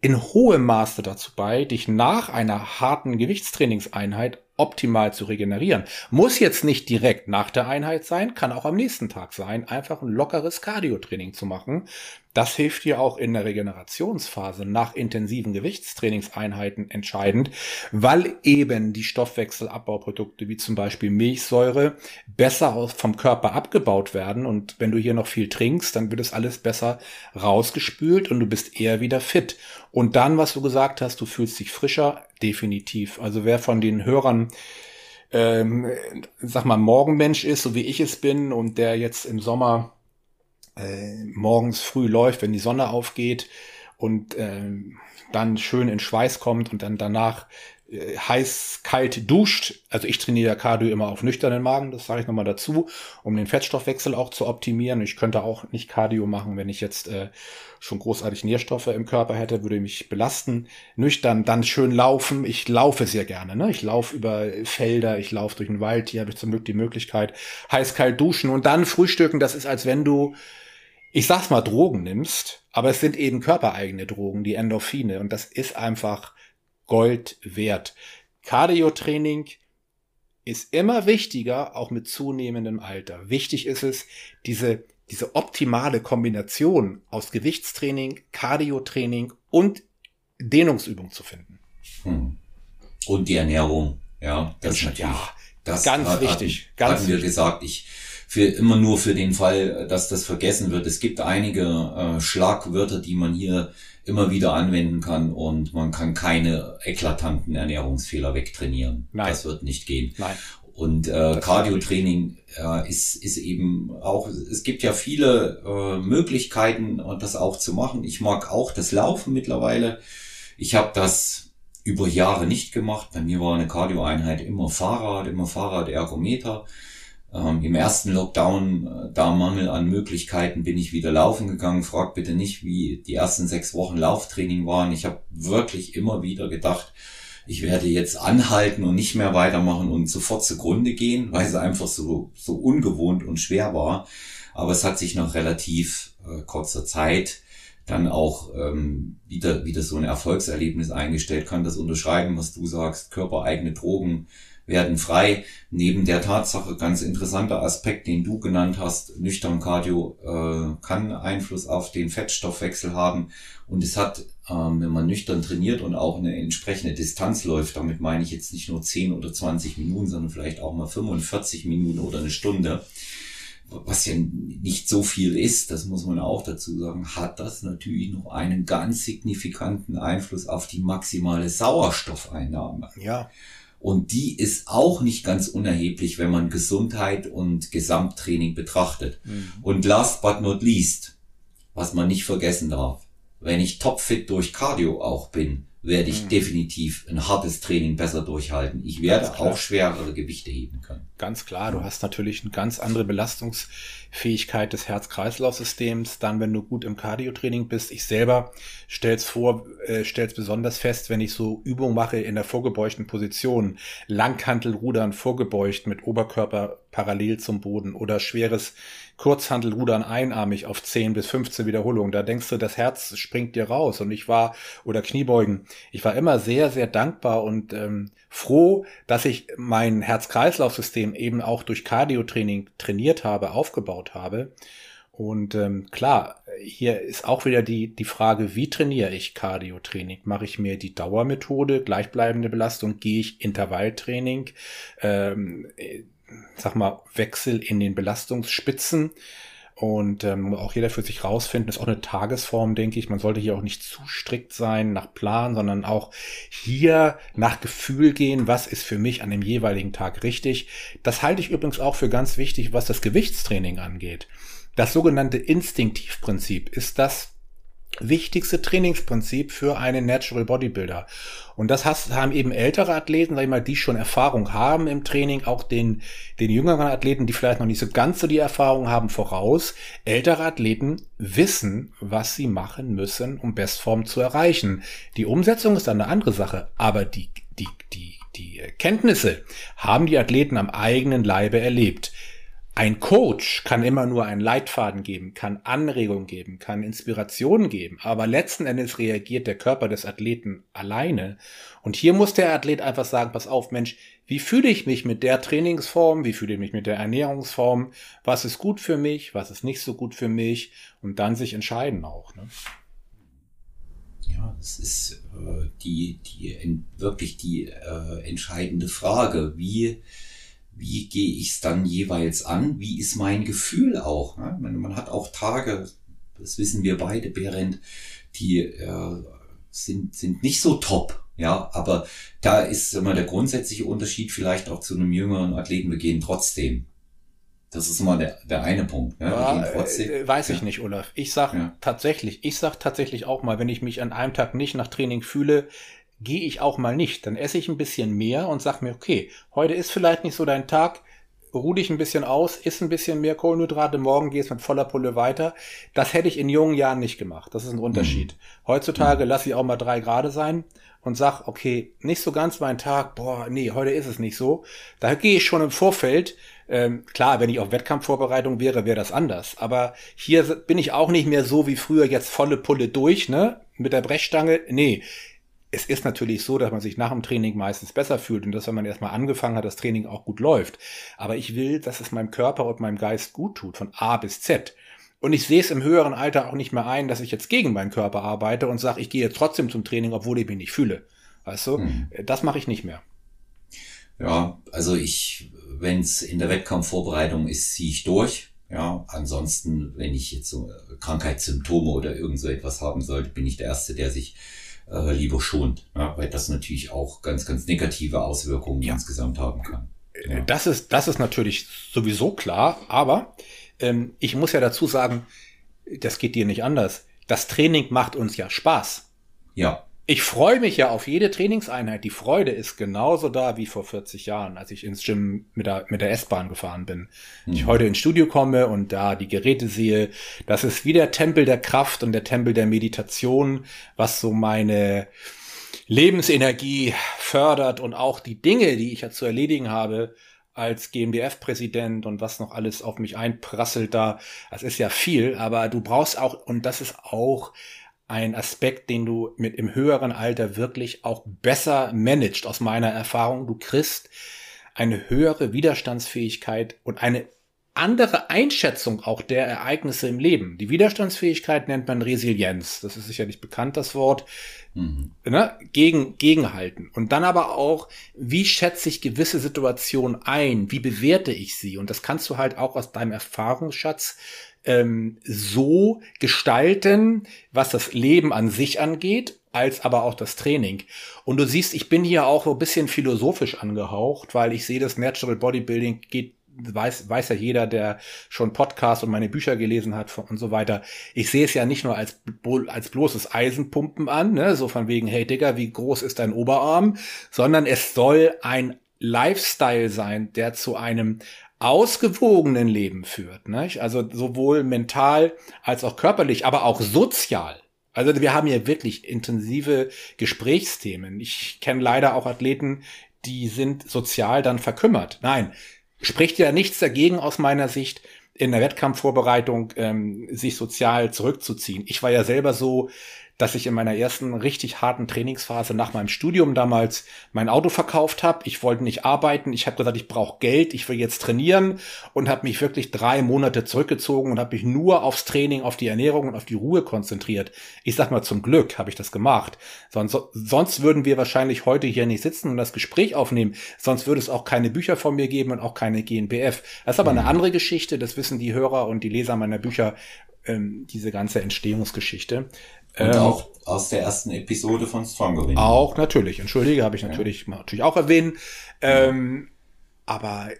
in hohem Maße dazu bei, dich nach einer harten Gewichtstrainingseinheit optimal zu regenerieren. Muss jetzt nicht direkt nach der Einheit sein, kann auch am nächsten Tag sein, einfach ein lockeres Cardio-Training zu machen. Das hilft dir auch in der Regenerationsphase nach intensiven Gewichtstrainingseinheiten entscheidend, weil eben die Stoffwechselabbauprodukte wie zum Beispiel Milchsäure besser vom Körper abgebaut werden. Und wenn du hier noch viel trinkst, dann wird es alles besser rausgespült und du bist eher wieder fit. Und dann, was du gesagt hast, du fühlst dich frischer, definitiv. Also wer von den Hörern ähm, sag mal, Morgenmensch ist, so wie ich es bin, und der jetzt im Sommer äh, morgens früh läuft, wenn die Sonne aufgeht und äh, dann schön in Schweiß kommt und dann danach heiß, kalt duscht. Also ich trainiere Cardio immer auf nüchternen Magen, das sage ich nochmal dazu, um den Fettstoffwechsel auch zu optimieren. Ich könnte auch nicht Cardio machen, wenn ich jetzt äh, schon großartig Nährstoffe im Körper hätte, würde mich belasten. Nüchtern, dann schön laufen. Ich laufe sehr gerne. Ne? Ich laufe über Felder, ich laufe durch den Wald, hier habe ich zum Glück die Möglichkeit. Heiß, kalt duschen und dann frühstücken, das ist, als wenn du ich sag's mal, Drogen nimmst, aber es sind eben körpereigene Drogen, die Endorphine, und das ist einfach Gold wert. Cardio-Training ist immer wichtiger, auch mit zunehmendem Alter. Wichtig ist es, diese, diese optimale Kombination aus Gewichtstraining, Cardio-Training und Dehnungsübung zu finden. Hm. Und die Ernährung, ja, das, ist ja, das ganz hat, wichtig. Ganz hatten wir gesagt, ich für immer nur für den Fall, dass das vergessen wird. Es gibt einige äh, Schlagwörter, die man hier immer wieder anwenden kann und man kann keine eklatanten Ernährungsfehler wegtrainieren. Nein. Das wird nicht gehen. Nein. Und äh, Cardio-Training äh, ist, ist eben auch, es gibt ja viele äh, Möglichkeiten, das auch zu machen. Ich mag auch das Laufen mittlerweile. Ich habe das über Jahre nicht gemacht. Bei mir war eine Cardio-Einheit immer Fahrrad, immer Fahrrad-Ergometer. Ähm, Im ersten Lockdown, äh, da Mangel an Möglichkeiten, bin ich wieder laufen gegangen. Frag bitte nicht, wie die ersten sechs Wochen Lauftraining waren. Ich habe wirklich immer wieder gedacht, ich werde jetzt anhalten und nicht mehr weitermachen und sofort zugrunde gehen, weil es einfach so, so ungewohnt und schwer war. Aber es hat sich noch relativ äh, kurzer Zeit dann auch ähm, wieder, wieder so ein Erfolgserlebnis eingestellt, kann das unterschreiben, was du sagst, körpereigene Drogen werden frei. Neben der Tatsache, ganz interessanter Aspekt, den du genannt hast, nüchtern Cardio äh, kann Einfluss auf den Fettstoffwechsel haben. Und es hat, ähm, wenn man nüchtern trainiert und auch eine entsprechende Distanz läuft, damit meine ich jetzt nicht nur 10 oder 20 Minuten, sondern vielleicht auch mal 45 Minuten oder eine Stunde, was ja nicht so viel ist, das muss man auch dazu sagen, hat das natürlich noch einen ganz signifikanten Einfluss auf die maximale Sauerstoffeinnahme. Ja. Und die ist auch nicht ganz unerheblich, wenn man Gesundheit und Gesamttraining betrachtet. Mhm. Und last but not least, was man nicht vergessen darf, wenn ich topfit durch Cardio auch bin, werde ich mhm. definitiv ein hartes Training besser durchhalten. Ich werde auch schwerere Gewichte heben können. Ganz klar, du hast natürlich eine ganz andere Belastungsfähigkeit des Herz-Kreislauf-Systems. Dann, wenn du gut im Cardio-Training bist, ich selber stell's vor, äh, stell's besonders fest, wenn ich so Übungen mache in der vorgebeugten Position, Langhantelrudern vorgebeugt mit Oberkörper parallel zum Boden oder schweres Kurzhantelrudern einarmig auf 10 bis 15 Wiederholungen. Da denkst du, das Herz springt dir raus. Und ich war, oder Kniebeugen, ich war immer sehr, sehr dankbar und ähm, froh, dass ich mein Herz-Kreislauf-System eben auch durch Cardio-Training trainiert habe, aufgebaut habe. Und ähm, klar, hier ist auch wieder die, die Frage, wie trainiere ich Cardio-Training? Mache ich mir die Dauermethode, gleichbleibende Belastung? Gehe ich Intervalltraining? Ähm, sag mal, Wechsel in den Belastungsspitzen. Und ähm, auch jeder für sich rausfinden, ist auch eine Tagesform, denke ich. Man sollte hier auch nicht zu strikt sein nach Plan, sondern auch hier nach Gefühl gehen, was ist für mich an dem jeweiligen Tag richtig. Das halte ich übrigens auch für ganz wichtig, was das Gewichtstraining angeht. Das sogenannte Instinktivprinzip ist das wichtigste Trainingsprinzip für einen Natural Bodybuilder. Und das haben eben ältere Athleten, sag ich mal, die schon Erfahrung haben im Training, auch den, den jüngeren Athleten, die vielleicht noch nicht so ganz so die Erfahrung haben, voraus. Ältere Athleten wissen, was sie machen müssen, um Bestform zu erreichen. Die Umsetzung ist dann eine andere Sache, aber die, die, die, die Kenntnisse haben die Athleten am eigenen Leibe erlebt. Ein Coach kann immer nur einen Leitfaden geben, kann Anregung geben, kann Inspiration geben, aber letzten Endes reagiert der Körper des Athleten alleine. Und hier muss der Athlet einfach sagen, pass auf, Mensch, wie fühle ich mich mit der Trainingsform, wie fühle ich mich mit der Ernährungsform, was ist gut für mich, was ist nicht so gut für mich und dann sich entscheiden auch. Ne? Ja, das ist äh, die, die wirklich die äh, entscheidende Frage, wie wie gehe ich es dann jeweils an? Wie ist mein Gefühl auch? Ne? Man, man, hat auch Tage, das wissen wir beide, Berend, die äh, sind, sind nicht so top. Ja, aber da ist immer der grundsätzliche Unterschied vielleicht auch zu einem jüngeren Athleten. Wir gehen trotzdem. Das ist immer der, der eine Punkt. Ne? Ja, äh, weiß ich ja. nicht, Olaf. Ich sag ja. tatsächlich, ich sag tatsächlich auch mal, wenn ich mich an einem Tag nicht nach Training fühle, gehe ich auch mal nicht. Dann esse ich ein bisschen mehr und sag mir, okay, heute ist vielleicht nicht so dein Tag, ruh dich ein bisschen aus, isst ein bisschen mehr Kohlenhydrate, morgen gehst mit voller Pulle weiter. Das hätte ich in jungen Jahren nicht gemacht. Das ist ein Unterschied. Mhm. Heutzutage mhm. lasse ich auch mal drei Grade sein und sag, okay, nicht so ganz mein Tag, boah, nee, heute ist es nicht so. Da gehe ich schon im Vorfeld. Ähm, klar, wenn ich auf Wettkampfvorbereitung wäre, wäre das anders. Aber hier bin ich auch nicht mehr so wie früher jetzt volle Pulle durch, ne? Mit der Brechstange. Nee. Es ist natürlich so, dass man sich nach dem Training meistens besser fühlt und dass, wenn man erstmal angefangen hat, das Training auch gut läuft. Aber ich will, dass es meinem Körper und meinem Geist gut tut, von A bis Z. Und ich sehe es im höheren Alter auch nicht mehr ein, dass ich jetzt gegen meinen Körper arbeite und sage, ich gehe jetzt trotzdem zum Training, obwohl ich mich nicht fühle. Weißt du? Hm. Das mache ich nicht mehr. Ja, also ich, wenn es in der Wettkampfvorbereitung ist, ziehe ich durch. Ja, ansonsten, wenn ich jetzt so Krankheitssymptome oder irgend so etwas haben sollte, bin ich der Erste, der sich äh, lieber schont, ja, weil das natürlich auch ganz, ganz negative Auswirkungen ja. insgesamt haben kann. Ja. Das ist, das ist natürlich sowieso klar, aber ähm, ich muss ja dazu sagen, das geht dir nicht anders. Das Training macht uns ja Spaß. Ja. Ich freue mich ja auf jede Trainingseinheit. Die Freude ist genauso da wie vor 40 Jahren, als ich ins Gym mit der, mit der S-Bahn gefahren bin. Mhm. Ich heute ins Studio komme und da die Geräte sehe. Das ist wie der Tempel der Kraft und der Tempel der Meditation, was so meine Lebensenergie fördert und auch die Dinge, die ich ja zu erledigen habe, als GmbF-Präsident und was noch alles auf mich einprasselt da. Das ist ja viel, aber du brauchst auch, und das ist auch ein Aspekt, den du mit im höheren Alter wirklich auch besser managst, aus meiner Erfahrung. Du kriegst eine höhere Widerstandsfähigkeit und eine andere Einschätzung auch der Ereignisse im Leben. Die Widerstandsfähigkeit nennt man Resilienz. Das ist sicherlich bekannt, das Wort. Mhm. Ne? Gegen, gegenhalten. Und dann aber auch, wie schätze ich gewisse Situationen ein? Wie bewerte ich sie? Und das kannst du halt auch aus deinem Erfahrungsschatz ähm, so gestalten, was das Leben an sich angeht, als aber auch das Training. Und du siehst, ich bin hier auch so ein bisschen philosophisch angehaucht, weil ich sehe, das Natural Bodybuilding geht weiß, weiß ja jeder, der schon Podcast und meine Bücher gelesen hat und so weiter. Ich sehe es ja nicht nur als, als bloßes Eisenpumpen an, ne? so von wegen, hey Digga, wie groß ist dein Oberarm, sondern es soll ein Lifestyle sein, der zu einem ausgewogenen Leben führt. Nicht? Also sowohl mental als auch körperlich, aber auch sozial. Also wir haben hier wirklich intensive Gesprächsthemen. Ich kenne leider auch Athleten, die sind sozial dann verkümmert. Nein, spricht ja nichts dagegen aus meiner Sicht, in der Wettkampfvorbereitung ähm, sich sozial zurückzuziehen. Ich war ja selber so, dass ich in meiner ersten richtig harten Trainingsphase nach meinem Studium damals mein Auto verkauft habe. Ich wollte nicht arbeiten. Ich habe gesagt, ich brauche Geld, ich will jetzt trainieren und habe mich wirklich drei Monate zurückgezogen und habe mich nur aufs Training, auf die Ernährung und auf die Ruhe konzentriert. Ich sag mal, zum Glück habe ich das gemacht. Sonst, sonst würden wir wahrscheinlich heute hier nicht sitzen und das Gespräch aufnehmen. Sonst würde es auch keine Bücher von mir geben und auch keine GNBF. Das ist aber mhm. eine andere Geschichte. Das wissen die Hörer und die Leser meiner Bücher ähm, diese ganze Entstehungsgeschichte. Und ähm, auch aus der ersten Episode von Stronger Winning. Auch natürlich, entschuldige, habe ich natürlich, ja. natürlich auch erwähnen. Ähm, ja. Aber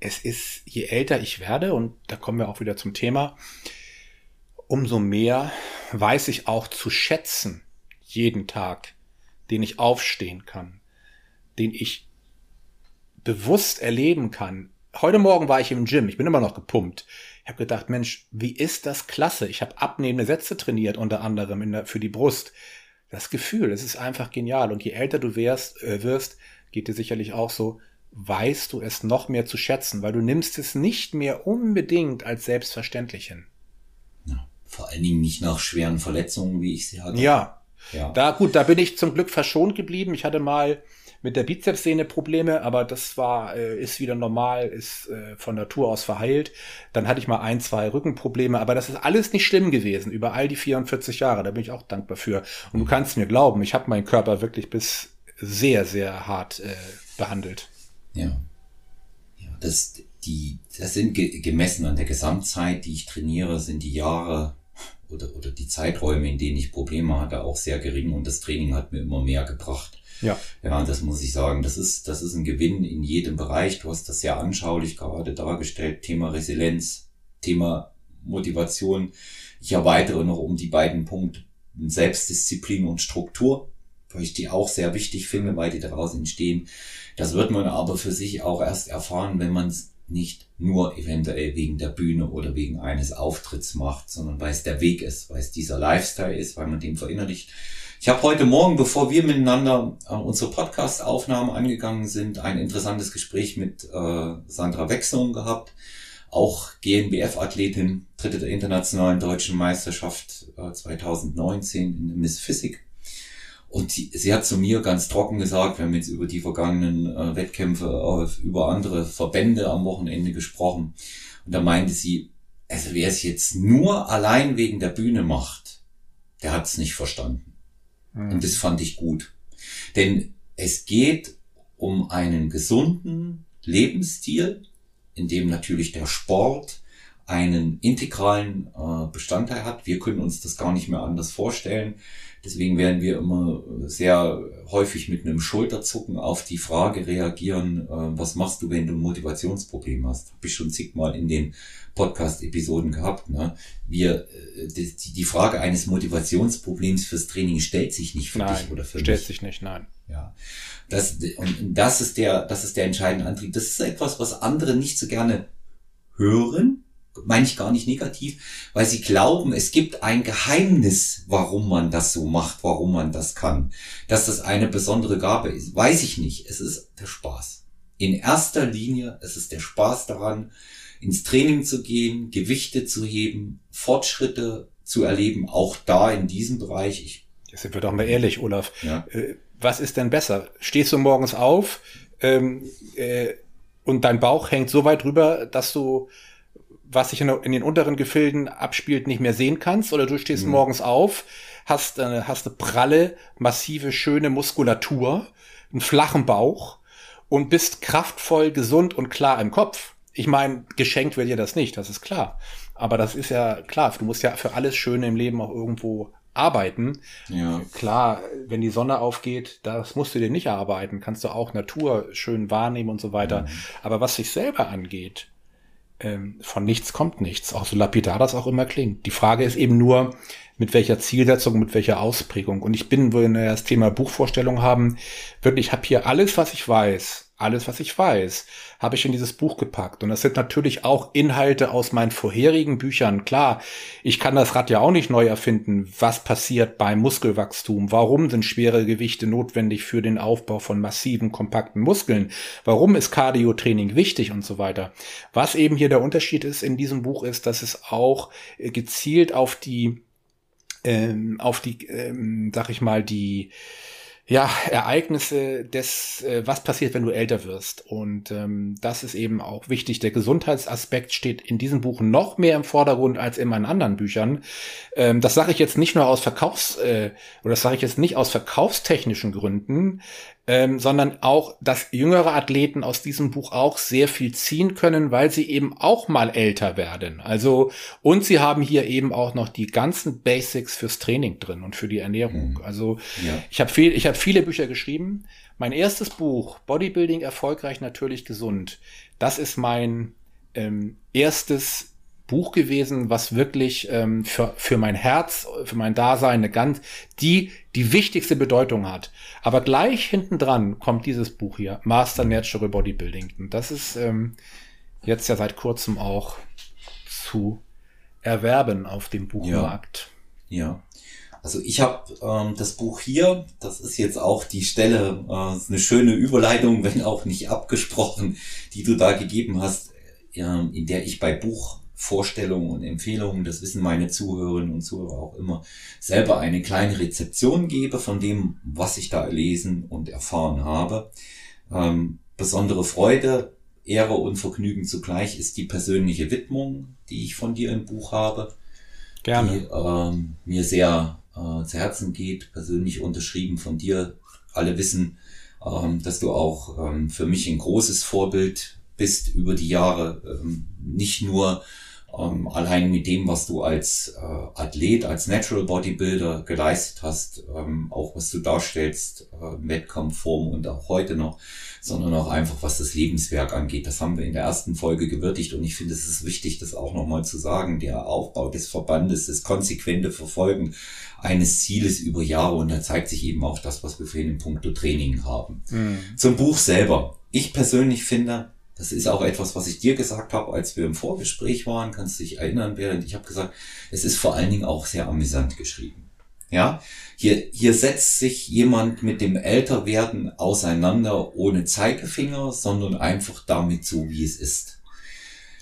es ist, je älter ich werde, und da kommen wir auch wieder zum Thema, umso mehr weiß ich auch zu schätzen, jeden Tag, den ich aufstehen kann, den ich bewusst erleben kann. Heute Morgen war ich im Gym, ich bin immer noch gepumpt habe gedacht, Mensch, wie ist das klasse? Ich habe abnehmende Sätze trainiert, unter anderem der, für die Brust. Das Gefühl, es ist einfach genial. Und je älter du wärst, äh, wirst, geht dir sicherlich auch so, weißt du es noch mehr zu schätzen, weil du nimmst es nicht mehr unbedingt als selbstverständlich hin. Ja, vor allen Dingen nicht nach schweren Verletzungen, wie ich sie hatte. Ja. ja. Da, gut, da bin ich zum Glück verschont geblieben. Ich hatte mal mit der Bizepssehne Probleme, aber das war, äh, ist wieder normal, ist äh, von Natur aus verheilt. Dann hatte ich mal ein, zwei Rückenprobleme, aber das ist alles nicht schlimm gewesen, über all die 44 Jahre. Da bin ich auch dankbar für. Und du kannst mir glauben, ich habe meinen Körper wirklich bis sehr, sehr hart äh, behandelt. Ja. Ja, das, die, das sind ge gemessen an der Gesamtzeit, die ich trainiere, sind die Jahre oder, oder die Zeiträume, in denen ich Probleme hatte, auch sehr gering und das Training hat mir immer mehr gebracht. Ja. Ja, das muss ich sagen. Das ist, das ist ein Gewinn in jedem Bereich. Du hast das sehr anschaulich gerade dargestellt. Thema Resilienz, Thema Motivation. Ich erweitere noch um die beiden Punkte Selbstdisziplin und Struktur, weil ich die auch sehr wichtig finde, weil die daraus entstehen. Das wird man aber für sich auch erst erfahren, wenn man es nicht nur eventuell wegen der Bühne oder wegen eines Auftritts macht, sondern weil es der Weg ist, weil es dieser Lifestyle ist, weil man den verinnerlicht. Ich habe heute Morgen, bevor wir miteinander äh, unsere Podcast-Aufnahmen angegangen sind, ein interessantes Gespräch mit äh, Sandra Wechselung gehabt, auch GNBF-Athletin, dritte der internationalen deutschen Meisterschaft äh, 2019 in Miss Physik. Und sie, sie hat zu mir ganz trocken gesagt, wir haben jetzt über die vergangenen äh, Wettkämpfe, äh, über andere Verbände am Wochenende gesprochen. Und da meinte sie, also wer es jetzt nur allein wegen der Bühne macht, der hat es nicht verstanden. Mhm. Und das fand ich gut. Denn es geht um einen gesunden Lebensstil, in dem natürlich der Sport einen integralen äh, Bestandteil hat. Wir können uns das gar nicht mehr anders vorstellen. Deswegen werden wir immer sehr häufig mit einem Schulterzucken auf die Frage reagieren, äh, was machst du, wenn du ein Motivationsproblem hast? Habe ich schon zigmal in den Podcast-Episoden gehabt. Ne? Wir, äh, die, die Frage eines Motivationsproblems fürs Training stellt sich nicht für nein, dich oder für stellt mich. sich nicht, nein. Ja, das, und das ist der, das ist der entscheidende Antrieb. Das ist etwas, was andere nicht so gerne hören, meine ich gar nicht negativ, weil sie glauben, es gibt ein Geheimnis, warum man das so macht, warum man das kann. Dass das eine besondere Gabe ist, weiß ich nicht. Es ist der Spaß. In erster Linie, es ist der Spaß daran, ins Training zu gehen, Gewichte zu heben, Fortschritte zu erleben, auch da in diesem Bereich. Ich, Jetzt sind wir doch mal ehrlich, Olaf. Ja. Äh, was ist denn besser? Stehst du morgens auf ähm, äh, und dein Bauch hängt so weit rüber, dass du was sich in, in, den unteren Gefilden abspielt, nicht mehr sehen kannst, oder du stehst mhm. morgens auf, hast, äh, hast eine pralle, massive, schöne Muskulatur, einen flachen Bauch und bist kraftvoll, gesund und klar im Kopf. Ich meine, geschenkt wird dir das nicht, das ist klar. Aber das ist ja klar, du musst ja für alles Schöne im Leben auch irgendwo arbeiten. Ja. Klar, wenn die Sonne aufgeht, das musst du dir nicht erarbeiten, kannst du auch Natur schön wahrnehmen und so weiter. Mhm. Aber was sich selber angeht, ähm, von nichts kommt nichts, auch so lapidar das auch immer klingt. Die Frage ist eben nur, mit welcher Zielsetzung, mit welcher Ausprägung. Und ich bin, wo wir das Thema Buchvorstellung haben, wirklich, ich habe hier alles, was ich weiß, alles, was ich weiß, habe ich in dieses Buch gepackt. Und das sind natürlich auch Inhalte aus meinen vorherigen Büchern. Klar, ich kann das Rad ja auch nicht neu erfinden. Was passiert beim Muskelwachstum? Warum sind schwere Gewichte notwendig für den Aufbau von massiven, kompakten Muskeln? Warum ist Cardio-Training wichtig und so weiter? Was eben hier der Unterschied ist in diesem Buch ist, dass es auch gezielt auf die, ähm, auf die, ähm, sag ich mal, die, ja, Ereignisse des, äh, was passiert, wenn du älter wirst. Und ähm, das ist eben auch wichtig. Der Gesundheitsaspekt steht in diesem Buch noch mehr im Vordergrund als in meinen anderen Büchern. Ähm, das sage ich jetzt nicht nur aus Verkaufs, äh, oder das sage ich jetzt nicht aus verkaufstechnischen Gründen ähm, sondern auch, dass jüngere Athleten aus diesem Buch auch sehr viel ziehen können, weil sie eben auch mal älter werden. Also, und sie haben hier eben auch noch die ganzen Basics fürs Training drin und für die Ernährung. Mhm. Also, ja. ich habe viel, ich habe viele Bücher geschrieben. Mein erstes Buch, Bodybuilding erfolgreich, natürlich gesund, das ist mein ähm, erstes Buch gewesen, was wirklich ähm, für, für mein Herz, für mein Dasein eine ganz, die, die wichtigste Bedeutung hat. Aber gleich hinten dran kommt dieses Buch hier, Master Natural Bodybuilding. Und das ist ähm, jetzt ja seit kurzem auch zu erwerben auf dem Buchmarkt. Ja. ja. Also ich habe ähm, das Buch hier, das ist jetzt auch die Stelle, äh, eine schöne Überleitung, wenn auch nicht abgesprochen, die du da gegeben hast, äh, in der ich bei Buch Vorstellungen und Empfehlungen, das wissen meine Zuhörerinnen und Zuhörer auch immer, selber eine kleine Rezeption gebe von dem, was ich da erlesen und erfahren habe. Ähm, besondere Freude, Ehre und Vergnügen zugleich ist die persönliche Widmung, die ich von dir im Buch habe. Gerne. Die ähm, mir sehr äh, zu Herzen geht, persönlich unterschrieben von dir. Alle wissen, ähm, dass du auch ähm, für mich ein großes Vorbild bist über die Jahre, ähm, nicht nur Ähm, allein mit dem, was du als äh, Athlet, als Natural Bodybuilder geleistet hast, ähm, auch was du darstellst, äh, Wettkampfform und auch heute noch, sondern auch einfach, was das Lebenswerk angeht. Das haben wir in der ersten Folge gewürdigt und ich finde, es ist wichtig, das auch nochmal zu sagen. Der Aufbau des Verbandes, das konsequente Verfolgen eines Zieles über Jahre und da zeigt sich eben auch das, was wir für den Punkto Training haben. Mhm. Zum Buch selber. Ich persönlich finde, das ist auch etwas, was ich dir gesagt habe, als wir im Vorgespräch waren. Kannst du dich erinnern, während ich habe gesagt, es ist vor allen Dingen auch sehr amüsant geschrieben. Ja, hier, hier setzt sich jemand mit dem Älterwerden auseinander ohne Zeigefinger, sondern einfach damit so, wie es ist.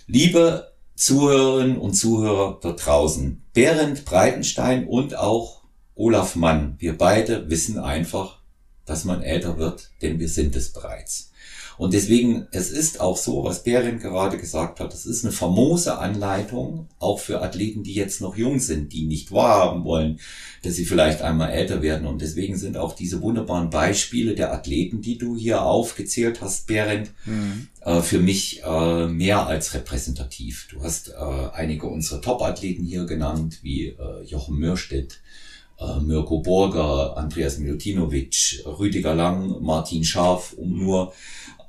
Liebe Zuhörerinnen und Zuhörer da draußen, Berend Breitenstein und auch Olaf Mann, wir beide wissen einfach, dass man älter wird, denn wir sind es bereits. Und deswegen, es ist auch so, was Berin gerade gesagt hat, es ist eine famose Anleitung, auch für Athleten, die jetzt noch jung sind, die nicht wahrhaben wollen, dass sie vielleicht einmal älter werden. Und deswegen sind auch diese wunderbaren Beispiele der Athleten, die du hier aufgezählt hast, Berin, mhm. äh, für mich äh, mehr als repräsentativ. Du hast äh, einige unserer Top-Athleten hier genannt, wie äh, Jochen Mürstedt, äh, Mirko Borger, Andreas Milutinovic, Rüdiger Lang, Martin Scharf, um nur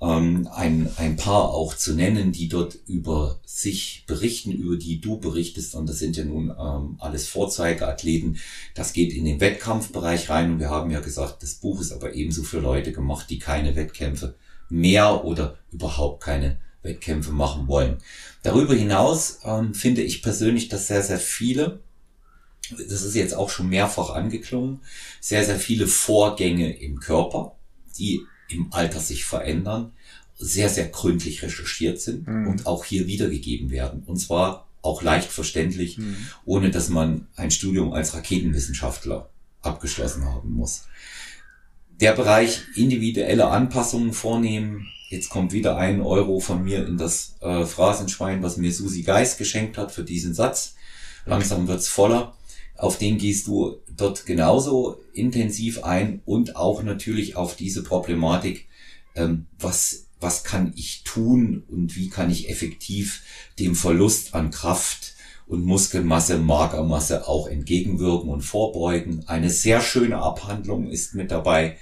ähm, ein, ein paar auch zu nennen, die dort über sich berichten, über die du berichtest. Und das sind ja nun ähm, alles Vorzeigeathleten. Das geht in den Wettkampfbereich rein. Und wir haben ja gesagt, das Buch ist aber ebenso für Leute gemacht, die keine Wettkämpfe mehr oder überhaupt keine Wettkämpfe machen wollen. Darüber hinaus ähm, finde ich persönlich, dass sehr, sehr viele, das ist jetzt auch schon mehrfach angeklungen, sehr, sehr viele Vorgänge im Körper, die im Alter sich verändern, sehr, sehr gründlich recherchiert sind mhm. und auch hier wiedergegeben werden. Und zwar auch leicht verständlich, mhm. ohne dass man ein Studium als Raketenwissenschaftler abgeschlossen haben muss. Der Bereich individuelle Anpassungen vornehmen. Jetzt kommt wieder ein Euro von mir in das äh, Phrasenschwein, was mir Susi Geist geschenkt hat für diesen Satz. Langsam wird's voller. Auf den gehst du dort genauso intensiv ein und auch natürlich auf diese Problematik, ähm, was, was kann ich tun und wie kann ich effektiv dem Verlust an Kraft und Muskelmasse, Magermasse auch entgegenwirken und vorbeugen. Eine sehr schöne Abhandlung ist mit dabei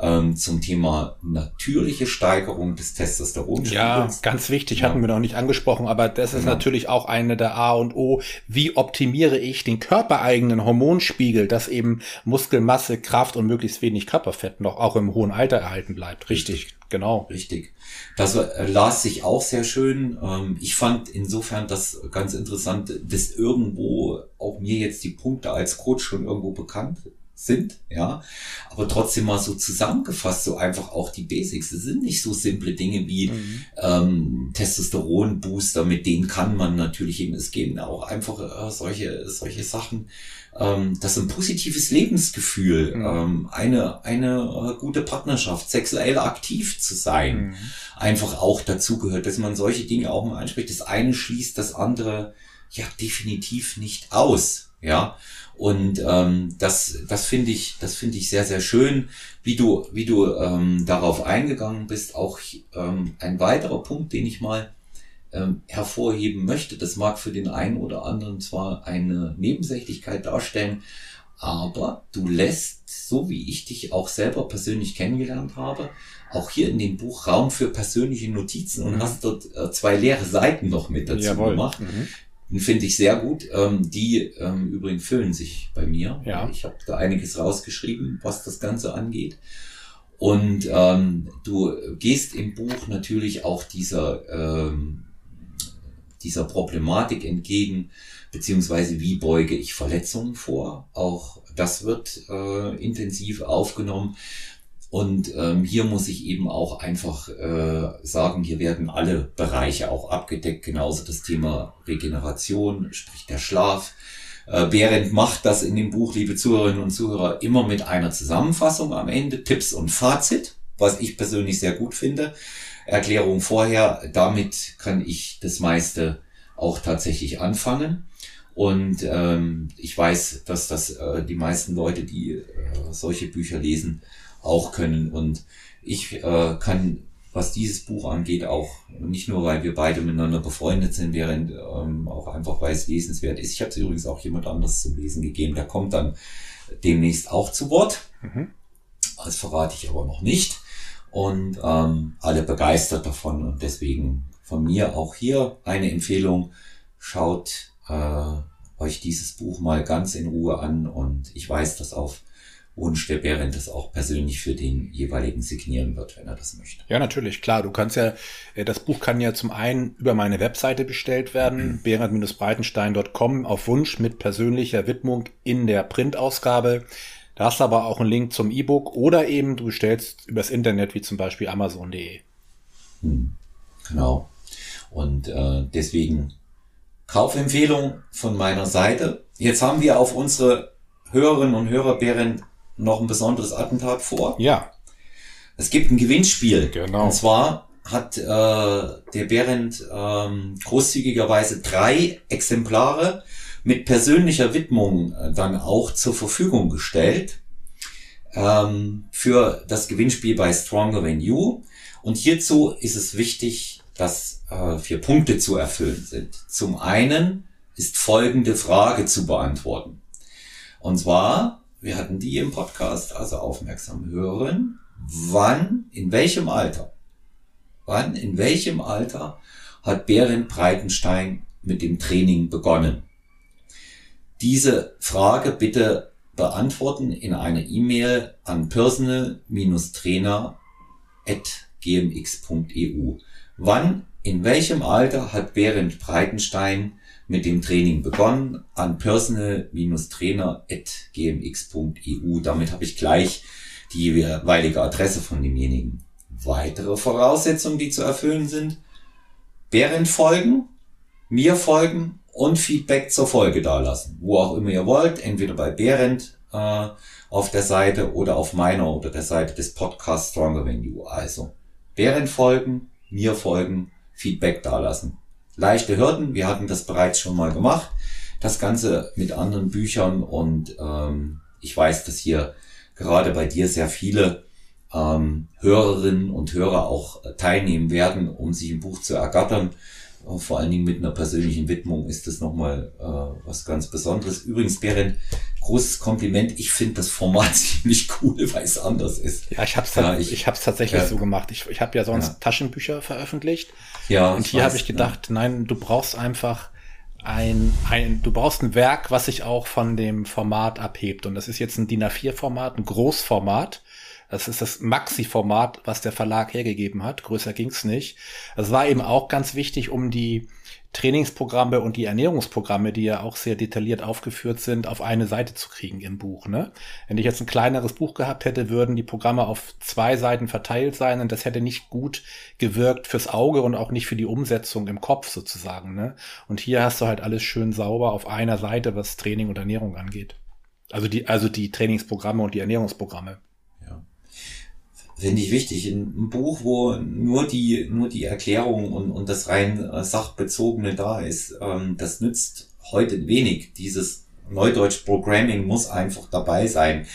ähm, zum Thema natürliche Steigerung des Testosteronspiegels. Ja, ganz wichtig, ja. hatten wir noch nicht angesprochen, aber das ist ja. natürlich auch eine der A und O. Wie optimiere ich den körpereigenen Hormonspiegel, dass eben Muskelmasse, Kraft und möglichst wenig Körperfett noch auch im hohen Alter erhalten bleibt? Richtig, Richtig. genau. Richtig. Das äh, las sich auch sehr schön. Ähm, ich fand insofern das ganz interessant, dass irgendwo auch mir jetzt die Punkte als Coach schon irgendwo bekannt sind, ja, aber trotzdem mal so zusammengefasst, so einfach auch die Basics. Das sind nicht so simple Dinge wie mhm. ähm, Testosteron-Booster, mit denen kann man natürlich eben, es gehen auch einfach äh, solche, solche Sachen, ähm, das ist ein positives Lebensgefühl, mhm. ähm, eine, eine äh, gute Partnerschaft, sexuell aktiv zu sein, mhm. einfach auch dazu gehört, dass man solche Dinge auch mal anspricht. Das eine schließt das andere ja definitiv nicht aus, ja. Und ähm, das, das finde ich, das finde ich sehr, sehr schön, wie du, wie du ähm, darauf eingegangen bist. Auch ähm, ein weiterer Punkt, den ich mal ähm, hervorheben möchte, das mag für den einen oder anderen zwar eine Nebensächlichkeit darstellen, aber du lässt, so wie ich dich auch selber persönlich kennengelernt habe, auch hier in dem Buch Raum für persönliche Notizen und mhm. hast dort äh, zwei leere Seiten noch mit dazu Jawohl. gemacht. Mhm. Den finde ich sehr gut. Ähm, die ähm, übrigens füllen sich bei mir. Ja. Ich habe da einiges rausgeschrieben, was das Ganze angeht. Und ähm, du gehst im Buch natürlich auch dieser, ähm, dieser Problematik entgegen, beziehungsweise wie beuge ich Verletzungen vor. Auch das wird äh, intensiv aufgenommen. Und ähm, hier muss ich eben auch einfach äh, sagen, hier werden alle Bereiche auch abgedeckt, genauso das Thema Regeneration, sprich der Schlaf. Äh, Behrendt macht das in dem Buch, liebe Zuhörerinnen und Zuhörer, immer mit einer Zusammenfassung am Ende, Tipps und Fazit, was ich persönlich sehr gut finde. Erklärung vorher, damit kann ich das meiste auch tatsächlich anfangen. Und ähm, ich weiß, dass das äh, die meisten Leute, die äh, solche Bücher lesen, auch können. Und ich äh, kann was dieses Buch angeht, auch nicht nur, weil wir beide miteinander befreundet sind, während ähm, auch einfach, weil es lesenswert ist. Ich habe es übrigens auch jemand anderes zum Lesen gegeben, der kommt dann demnächst auch zu Wort. Mhm. Das verrate ich aber noch nicht. Und ähm, alle begeistert davon und deswegen von mir auch hier eine Empfehlung. Schaut äh, euch dieses Buch mal ganz in Ruhe an und ich weiß, dass auf Wunsch der Behrendt das auch persönlich für den jeweiligen signieren wird, wenn er das möchte. Ja, natürlich, klar. Du kannst ja, äh, das Buch kann ja zum einen über meine Webseite bestellt werden, mhm. behrendt-breitenstein.com auf Wunsch mit persönlicher Widmung in der Printausgabe. Da hast du aber auch einen Link zum E-Book oder eben du bestellst übers Internet, wie zum Beispiel amazon.de. Hm, genau. Und äh, deswegen Kaufempfehlung von meiner Seite. Jetzt haben wir auf unsere Hörerinnen und Hörer Behrendt noch ein besonderes Attentat vor. Ja. Es gibt ein Gewinnspiel. Genau. Und zwar hat äh, der Behrendt ähm, großzügigerweise drei Exemplare mit persönlicher Widmung äh, dann auch zur Verfügung gestellt ähm, für das Gewinnspiel bei Stronger Than You. Und hierzu ist es wichtig, dass äh, vier Punkte zu erfüllen sind. Zum einen ist folgende Frage zu beantworten. Und zwar, wir hatten die im Podcast, also aufmerksam hören, wann, in welchem Alter, wann, in welchem Alter hat Berend Breitenstein mit dem Training begonnen? Diese Frage bitte beantworten in einer E-Mail an personal-trainer.gmx.eu. Wann, in welchem Alter hat Berend Breitenstein mit dem Training begonnen an personal-trainer.gmx.eu. Damit habe ich gleich die jeweilige Adresse von demjenigen. Weitere Voraussetzungen, die zu erfüllen sind, Behrendt folgen, mir folgen und Feedback zur Folge dalassen. Wo auch immer ihr wollt, entweder bei Behrendt äh, auf der Seite oder auf meiner oder der Seite des Podcasts Stronger You. Also Behrendt folgen, mir folgen, Feedback dalassen leichte Hürden. Wir hatten das bereits schon mal gemacht. Das Ganze mit anderen Büchern und ähm, ich weiß, dass hier gerade bei dir sehr viele ähm, Hörerinnen und Hörer auch teilnehmen werden, um sich ein Buch zu ergattern. Vor allen Dingen mit einer persönlichen Widmung ist das nochmal äh, was ganz Besonderes. Übrigens, Berend, großes Kompliment. Ich finde das Format ziemlich cool, weil es anders ist. Ja, ich habe es ja, ich, ich hab's tatsächlich ja. so gemacht. Ich, ich habe ja sonst ja. Taschenbücher veröffentlicht. Ja. Und hier habe ich gedacht, nein, du brauchst einfach ein, ein, du brauchst ein Werk, was sich auch von dem Format abhebt. Und das ist jetzt ein DIN A4-Format, ein Großformat. Das ist das Maxi-Format, was der Verlag hergegeben hat. Größer ging's nicht. Das war eben auch ganz wichtig, um die Trainingsprogramme und die Ernährungsprogramme, die ja auch sehr detailliert aufgeführt sind, auf eine Seite zu kriegen im Buch. Ne? Wenn ich jetzt ein kleineres Buch gehabt hätte, würden die Programme auf zwei Seiten verteilt sein und das hätte nicht gut gewirkt fürs Auge und auch nicht für die Umsetzung im Kopf sozusagen. Ne? Und hier hast du halt alles schön sauber auf einer Seite, was Training und Ernährung angeht. Also die, also die Trainingsprogramme und die Ernährungsprogramme finde ich wichtig. Ein Buch, wo nur die, nur die Erklärung und, und das rein äh, sachbezogene da ist, ähm, das nützt heute wenig. Dieses Neudeutsch Programming muss einfach dabei sein.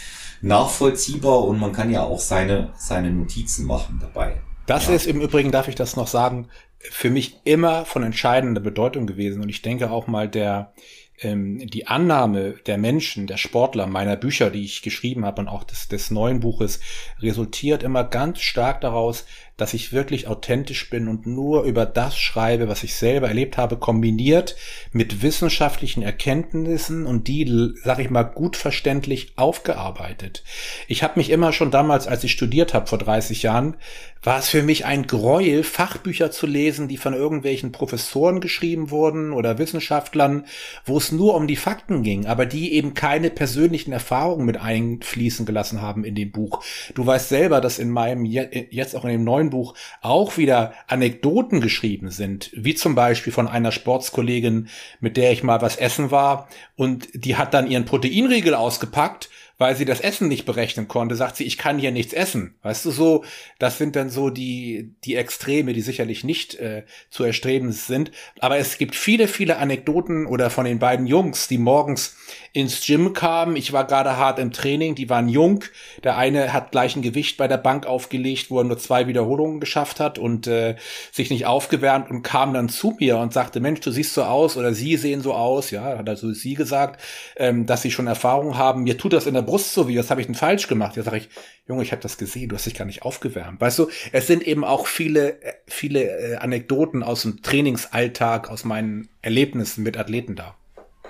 Nachvollziehbar und man kann ja auch seine, seine Notizen machen dabei. Das ja. ist im Übrigen, darf ich das noch sagen, für mich immer von entscheidender Bedeutung gewesen. Und ich denke auch mal, der, die Annahme der Menschen, der Sportler, meiner Bücher, die ich geschrieben habe und auch des, des neuen Buches, resultiert immer ganz stark daraus, dass ich wirklich authentisch bin und nur über das schreibe, was ich selber erlebt habe, kombiniert mit wissenschaftlichen Erkenntnissen und die, sag ich mal, gut verständlich aufgearbeitet. Ich habe mich immer schon damals, als ich studiert habe vor 30 Jahren, war es für mich ein Gräuel, Fachbücher zu lesen, die von irgendwelchen Professoren geschrieben wurden oder Wissenschaftlern, wo es nur um die Fakten ging, aber die eben keine persönlichen Erfahrungen mit einfließen gelassen haben in dem Buch. Du weißt selber, dass in meinem, jetzt auch in dem neuen neuen Buch auch wieder Anekdoten geschrieben sind, wie zum Beispiel von einer Sportskollegin, mit der ich mal was essen war und die hat dann ihren Proteinriegel ausgepackt weil sie das Essen nicht berechnen konnte, sagt sie, ich kann hier nichts essen. Weißt du, so, das sind dann so die, die Extreme, die sicherlich nicht äh, zu erstreben sind. Aber es gibt viele, viele Anekdoten oder von den beiden Jungs, die morgens ins Gym kamen. Ich war gerade hart im Training, die waren jung. Der eine hat gleich ein Gewicht bei der Bank aufgelegt, wo er nur zwei Wiederholungen geschafft hat und äh, sich nicht aufgewärmt und kam dann zu mir und sagte, Mensch, du siehst so aus oder sie sehen so aus, ja, hat also sie gesagt, ähm, dass sie schon Erfahrung haben. Mir tut das in der Brust so wie, was habe ich denn falsch gemacht? Ja, sage ich, Junge, ich habe das gesehen, du hast dich gar nicht aufgewärmt. Weißt du, es sind eben auch viele, äh, viele äh, Anekdoten aus dem Trainingsalltag, aus meinen Erlebnissen mit Athleten da.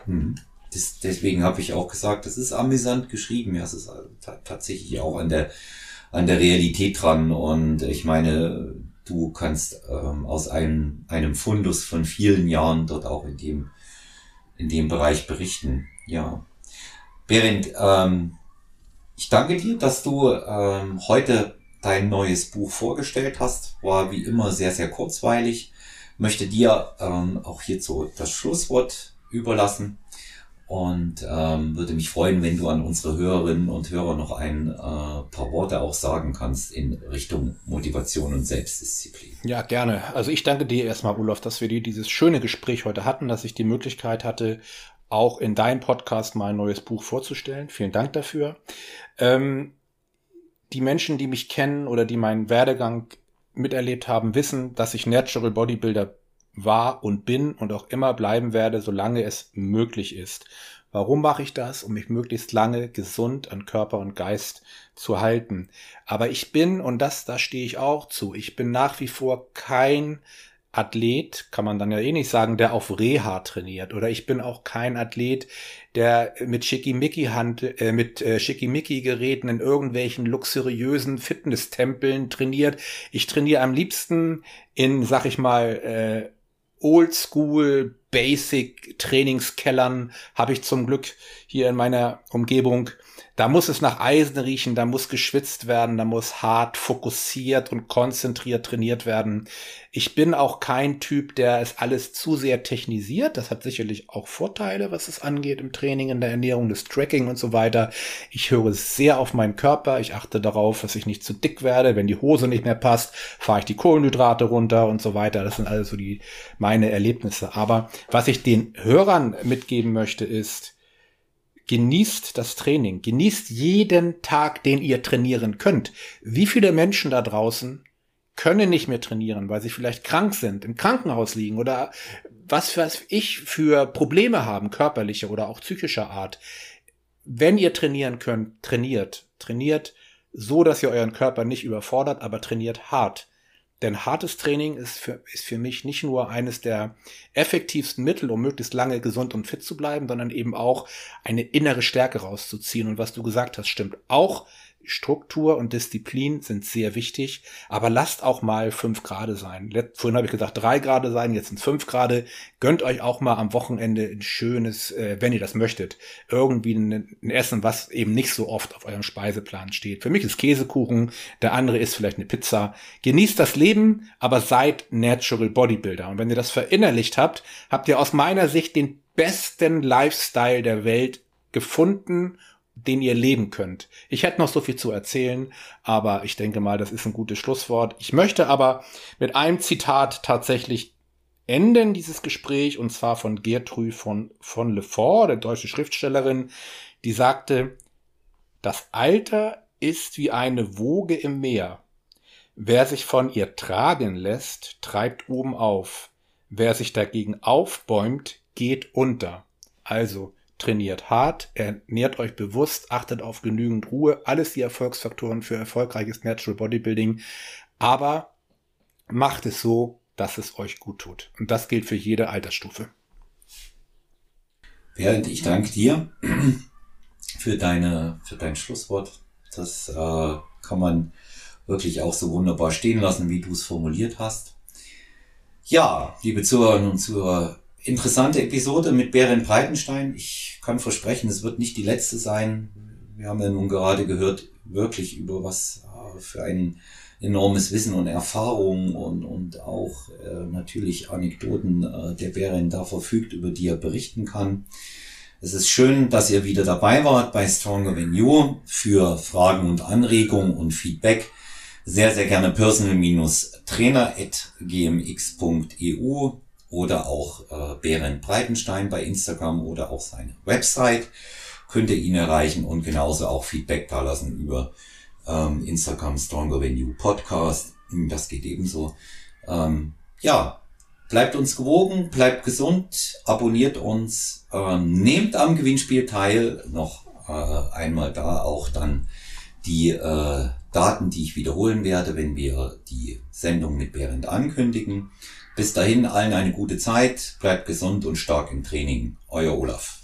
Mhm das, deswegen habe ich auch gesagt, das ist amüsant geschrieben. Ja, es ist tatsächlich auch an der, an der Realität dran. Und ich meine, du kannst ähm, aus einem, einem Fundus von vielen Jahren dort auch in dem, in dem Bereich berichten. Ja. Berend, ähm, ich danke dir, dass du ähm, heute dein neues Buch vorgestellt hast. War wie immer sehr, sehr kurzweilig. Möchte dir ähm, auch hierzu das Schlusswort überlassen. Und ähm, würde mich freuen, wenn du an unsere Hörerinnen und Hörer noch ein äh, paar Worte auch sagen kannst in Richtung Motivation und Selbstdisziplin. Ja, gerne. Also ich danke dir erstmal, Olaf, dass wir dir dieses schöne Gespräch heute hatten, dass ich die Möglichkeit hatte, auch in deinem Podcast mal ein neues Buch vorzustellen. Vielen Dank dafür. Ähm, die Menschen, die mich kennen oder die meinen Werdegang miterlebt haben, wissen, dass ich Natural Bodybuilder war und bin und auch immer bleiben werde, solange es möglich ist. Warum mache ich das? Um mich möglichst lange gesund an Körper und Geist zu halten. Aber ich bin, und das, da stehe ich auch zu, ich bin nach wie vor kein Athlet, kann man dann ja eh nicht sagen, der auf Reha trainiert. Oder ich bin auch kein Athlet, der mit Schickimicki-Hand, äh, mit äh, Schickimicki-Geräten in irgendwelchen luxuriösen Fitnesstempeln trainiert. Ich trainiere am liebsten in, sag ich mal, äh, Oldschool Basic Trainingskellern habe ich zum Glück hier in meiner Umgebung. Da muss es nach Eisen riechen, da muss geschwitzt werden, da muss hart fokussiert und konzentriert trainiert werden. Ich bin auch kein Typ, der es alles zu sehr technisiert. Das hat sicherlich auch Vorteile, was es angeht im Training, in der Ernährung, das Tracking und so weiter. Ich höre sehr auf meinen Körper. Ich achte darauf, dass ich nicht zu dick werde. Wenn die Hose nicht mehr passt, fahre ich die Kohlenhydrate runter und so weiter. Das sind also so die, meine Erlebnisse. Aber was ich den Hörern mitgeben möchte, ist, Genießt das Training. Genießt jeden Tag, den ihr trainieren könnt. Wie viele Menschen da draußen können nicht mehr trainieren, weil sie vielleicht krank sind, im Krankenhaus liegen oder was, was ich für Probleme haben, körperliche oder auch psychischer Art. Wenn ihr trainieren könnt, trainiert. Trainiert so, dass ihr euren Körper nicht überfordert, aber trainiert hart. Denn hartes Training ist für, ist für mich nicht nur eines der effektivsten Mittel, um möglichst lange gesund und fit zu bleiben, sondern eben auch eine innere Stärke rauszuziehen. Und was du gesagt hast, stimmt auch. Struktur und Disziplin sind sehr wichtig, aber lasst auch mal fünf Grad sein. Vorhin habe ich gesagt drei Grad sein, jetzt sind fünf Grad. Gönnt euch auch mal am Wochenende ein schönes, äh, wenn ihr das möchtet, irgendwie ein, ein, Essen, was eben nicht so oft auf eurem Speiseplan steht. Für mich ist Käsekuchen, der andere ist vielleicht eine Pizza. Genießt das Leben, aber seid Natural Bodybuilder. Und wenn ihr das verinnerlicht habt, habt ihr aus meiner Sicht den besten Lifestyle der Welt gefunden den ihr leben könnt. Ich hätte noch so viel zu erzählen, aber ich denke mal, das ist ein gutes Schlusswort. Ich möchte aber mit einem Zitat tatsächlich enden, dieses Gespräch, und zwar von Gertrude von, von Lefort, der deutsche Schriftstellerin, die sagte, das Alter ist wie eine Woge im Meer. Wer sich von ihr tragen lässt, treibt oben auf. Wer sich dagegen aufbäumt, geht unter. Also, trainiert hart, ernährt euch bewusst, achtet auf genügend Ruhe, alles die Erfolgsfaktoren für erfolgreiches Natural Bodybuilding, aber macht es so, dass es euch gut tut. Und das gilt für jede Altersstufe. Bernd, ich danke dir für deine, für dein Schlusswort. Das äh, kann man wirklich auch so wunderbar stehen lassen, wie du es formuliert hast. Ja, liebe Zuhörerinnen und Zuhörer, interessante Episode mit Beren Breitenstein. Ich kann versprechen, es wird nicht die letzte sein. Wir haben ja nun gerade gehört, wirklich über was äh, für ein enormes Wissen und Erfahrung und, und auch äh, natürlich Anekdoten äh, der Beren da verfügt, über die er berichten kann. Es ist schön, dass ihr wieder dabei wart bei Stronger Than You für Fragen und Anregungen und Feedback. Sehr, sehr gerne personal-trainer.gmx.eu oder auch äh, Berend Breitenstein bei Instagram oder auch seine Website könnt ihr ihn erreichen und genauso auch Feedback da lassen über ähm, Instagram Stronger Than You Podcast. Das geht ebenso. Ähm, ja, bleibt uns gewogen, bleibt gesund, abonniert uns, äh, nehmt am Gewinnspiel teil. Noch äh, einmal da auch dann die äh, Daten, die ich wiederholen werde, wenn wir die Sendung mit Berend ankündigen. Bis dahin allen eine gute Zeit, bleibt gesund und stark im Training. Euer Olaf.